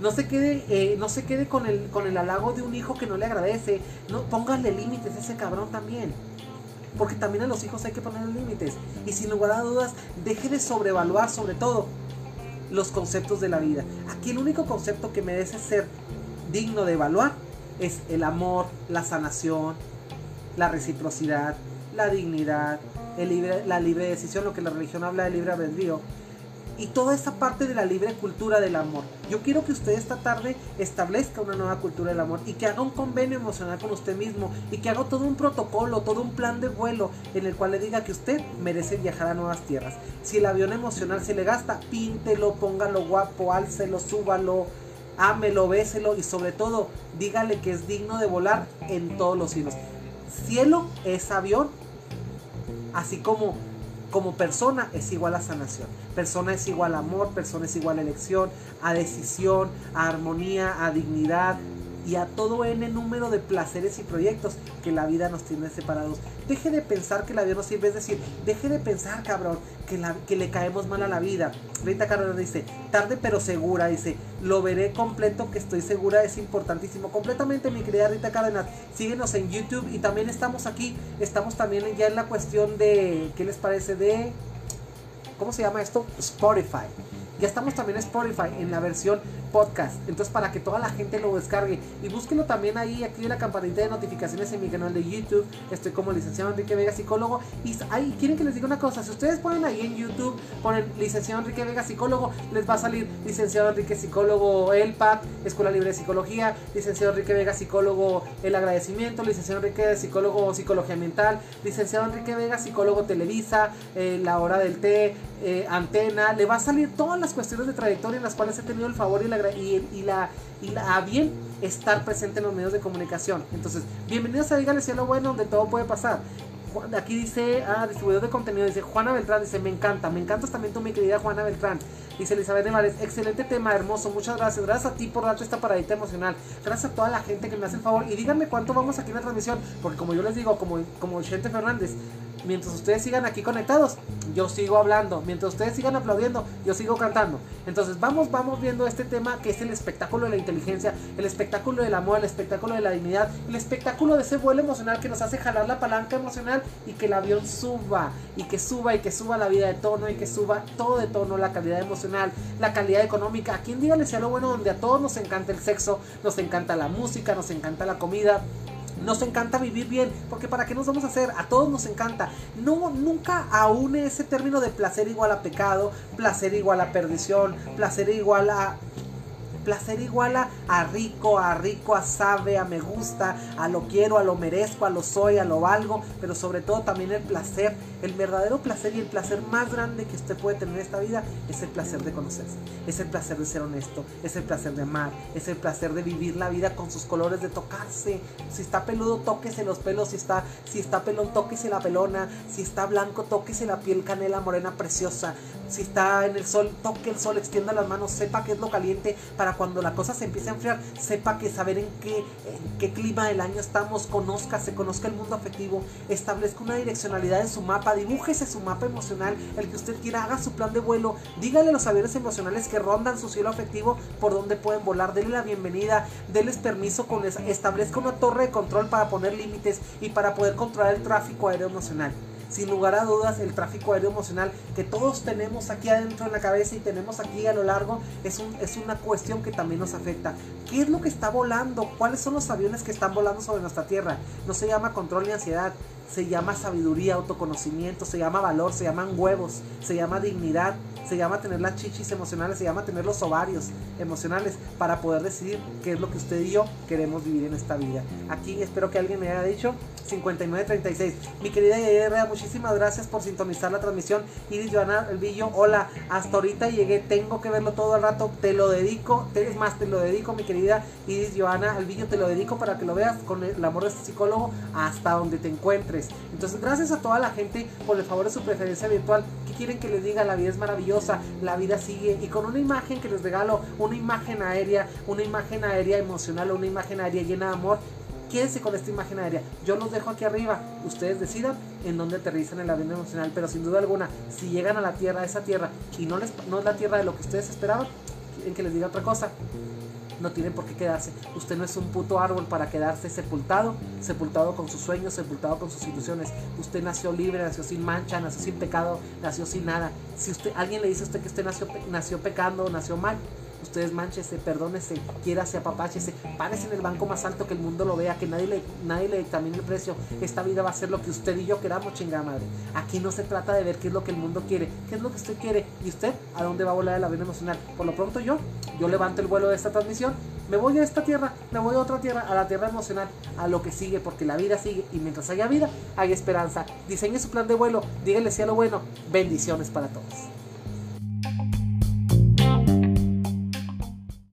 No se quede, eh, no se quede con el, con el halago de un hijo que no le agradece. No, póngale límites a ese cabrón también. Porque también a los hijos hay que ponerle límites. Y sin lugar a dudas, deje de sobrevaluar sobre todo los conceptos de la vida. Aquí el único concepto que merece ser digno de evaluar es el amor, la sanación, la reciprocidad, la dignidad, el libre, la libre decisión, lo que la religión habla de libre albedrío y toda esa parte de la libre cultura del amor. Yo quiero que usted esta tarde establezca una nueva cultura del amor y que haga un convenio emocional con usted mismo y que haga todo un protocolo, todo un plan de vuelo en el cual le diga que usted merece viajar a nuevas tierras. Si el avión emocional se le gasta, píntelo, póngalo guapo, álcelo, súbalo, ámelo, béselo y sobre todo dígale que es digno de volar en todos los cielos. Cielo es avión, así como como persona es igual a sanación. Persona es igual a amor, persona es igual a elección, a decisión, a armonía, a dignidad, y a todo n número de placeres y proyectos que la vida nos tiene separados. Deje de pensar que la vida no sirve, es decir, deje de pensar, cabrón, que, la, que le caemos mal a la vida. Rita Carrera dice, tarde pero segura, dice, lo veré completo, que estoy segura, es importantísimo. Completamente, mi querida Rita Cárdenas, síguenos en YouTube y también estamos aquí, estamos también ya en la cuestión de, ¿qué les parece? De, ¿cómo se llama esto? Spotify. Ya estamos también en Spotify en la versión podcast. Entonces, para que toda la gente lo descargue. Y búsquenlo también ahí, active la campanita de notificaciones en mi canal de YouTube. Estoy como licenciado Enrique Vega, psicólogo. Y ahí quieren que les diga una cosa. Si ustedes ponen ahí en YouTube, ponen licenciado Enrique Vega, psicólogo, les va a salir licenciado Enrique Psicólogo ELPAC, Escuela Libre de Psicología, licenciado Enrique Vega, psicólogo El Agradecimiento, licenciado Enrique Psicólogo Psicología Mental, licenciado Enrique Vega, psicólogo Televisa, eh, La Hora del Té, eh, Antena. Le va a salir todas las cuestiones de trayectoria en las cuales he tenido el favor y la y, la, y la, a bien estar presente en los medios de comunicación. Entonces, bienvenidos a Dígale Cielo Bueno, donde todo puede pasar. Aquí dice, ah, distribuidor de contenido, dice Juana Beltrán, dice, me encanta, me encantas también tú, mi querida Juana Beltrán. Dice Elizabeth Nevares, excelente tema, hermoso, muchas gracias. Gracias a ti por darte esta paradita emocional. Gracias a toda la gente que me hace el favor. Y díganme cuánto vamos aquí en la transmisión, porque como yo les digo, como, como Chente Fernández, mientras ustedes sigan aquí conectados, yo sigo hablando. Mientras ustedes sigan aplaudiendo, yo sigo cantando. Entonces vamos, vamos viendo este tema que es el espectáculo de la inteligencia, el espectáculo del amor, el espectáculo de la dignidad, el espectáculo de ese vuelo emocional que nos hace jalar la palanca emocional y que el avión suba, y que suba, y que suba la vida de tono, y que suba todo de tono, la calidad emocional, la calidad económica. Aquí en Dígale sea lo bueno donde a todos nos encanta el sexo, nos encanta la música, nos encanta la comida nos encanta vivir bien, porque ¿para qué nos vamos a hacer? A todos nos encanta. No, nunca aúne ese término de placer igual a pecado, placer igual a perdición, placer igual a placer igual a, rico, a rico, a sabe, a me gusta, a lo quiero, a lo merezco, a lo soy, a lo valgo, pero sobre todo también el placer, el verdadero placer y el placer más grande que usted puede tener en esta vida es el placer de conocerse, es el placer de ser honesto, es el placer de amar, es el placer de vivir la vida con sus colores, de tocarse. Si está peludo, tóquese los pelos, si está, si está pelón, tóquese la pelona, si está blanco, tóquese la piel canela morena preciosa, si está en el sol, toque el sol, extienda las manos, sepa que es lo caliente para cuando la cosa se empiece a enfriar, sepa que saber en qué, en qué clima del año estamos, conozca, se conozca el mundo afectivo, establezca una direccionalidad en su mapa, dibújese su mapa emocional, el que usted quiera, haga su plan de vuelo, dígale a los aviones emocionales que rondan su cielo afectivo por donde pueden volar, denle la bienvenida, denles permiso, establezca una torre de control para poner límites y para poder controlar el tráfico aéreo emocional sin lugar a dudas el tráfico aéreo emocional que todos tenemos aquí adentro en la cabeza y tenemos aquí a lo largo es, un, es una cuestión que también nos afecta. ¿Qué es lo que está volando? ¿Cuáles son los aviones que están volando sobre nuestra Tierra? No se llama control ni ansiedad, se llama sabiduría, autoconocimiento, se llama valor, se llaman huevos, se llama dignidad, se llama tener las chichis emocionales, se llama tener los ovarios emocionales para poder decidir qué es lo que usted y yo queremos vivir en esta vida. Aquí espero que alguien me haya dicho 5936. Mi querida Yaya muchísimas gracias por sintonizar la transmisión. Iris Joana Elvillo, hola, hasta ahorita llegué, tengo que verlo todo el rato, te lo dedico, es más, te lo dedico, mi querida Iris Joana Elvillo, te lo dedico para que lo veas con el amor de este psicólogo hasta donde te encuentres. Entonces, gracias a toda la gente por el favor de su preferencia virtual. que quieren que les diga? La vida es maravillosa, la vida sigue. Y con una imagen que les regalo, una imagen aérea, una imagen aérea emocional, una imagen aérea llena de amor, quédense con esta imagen aérea. Yo los dejo aquí arriba. Ustedes decidan en dónde aterrizan el avión emocional. Pero sin duda alguna, si llegan a la tierra, a esa tierra, y no, les, no es la tierra de lo que ustedes esperaban, quieren que les diga otra cosa. No tienen por qué quedarse. Usted no es un puto árbol para quedarse sepultado, sepultado con sus sueños, sepultado con sus ilusiones. Usted nació libre, nació sin mancha, nació sin pecado, nació sin nada. Si usted, alguien le dice a usted que usted nació, nació pecando, nació mal, Ustedes manchese, perdónese, quiérase, apapáchese, párese en el banco más alto que el mundo lo vea, que nadie le, nadie le dictamine el precio. Esta vida va a ser lo que usted y yo queramos, chingada madre. Aquí no se trata de ver qué es lo que el mundo quiere, qué es lo que usted quiere y usted a dónde va a volar el avión emocional. Por lo pronto yo, yo levanto el vuelo de esta transmisión, me voy a esta tierra, me voy a otra tierra, a la tierra emocional, a lo que sigue, porque la vida sigue y mientras haya vida, hay esperanza. Diseñe su plan de vuelo, dígale sí a lo bueno. Bendiciones para todos.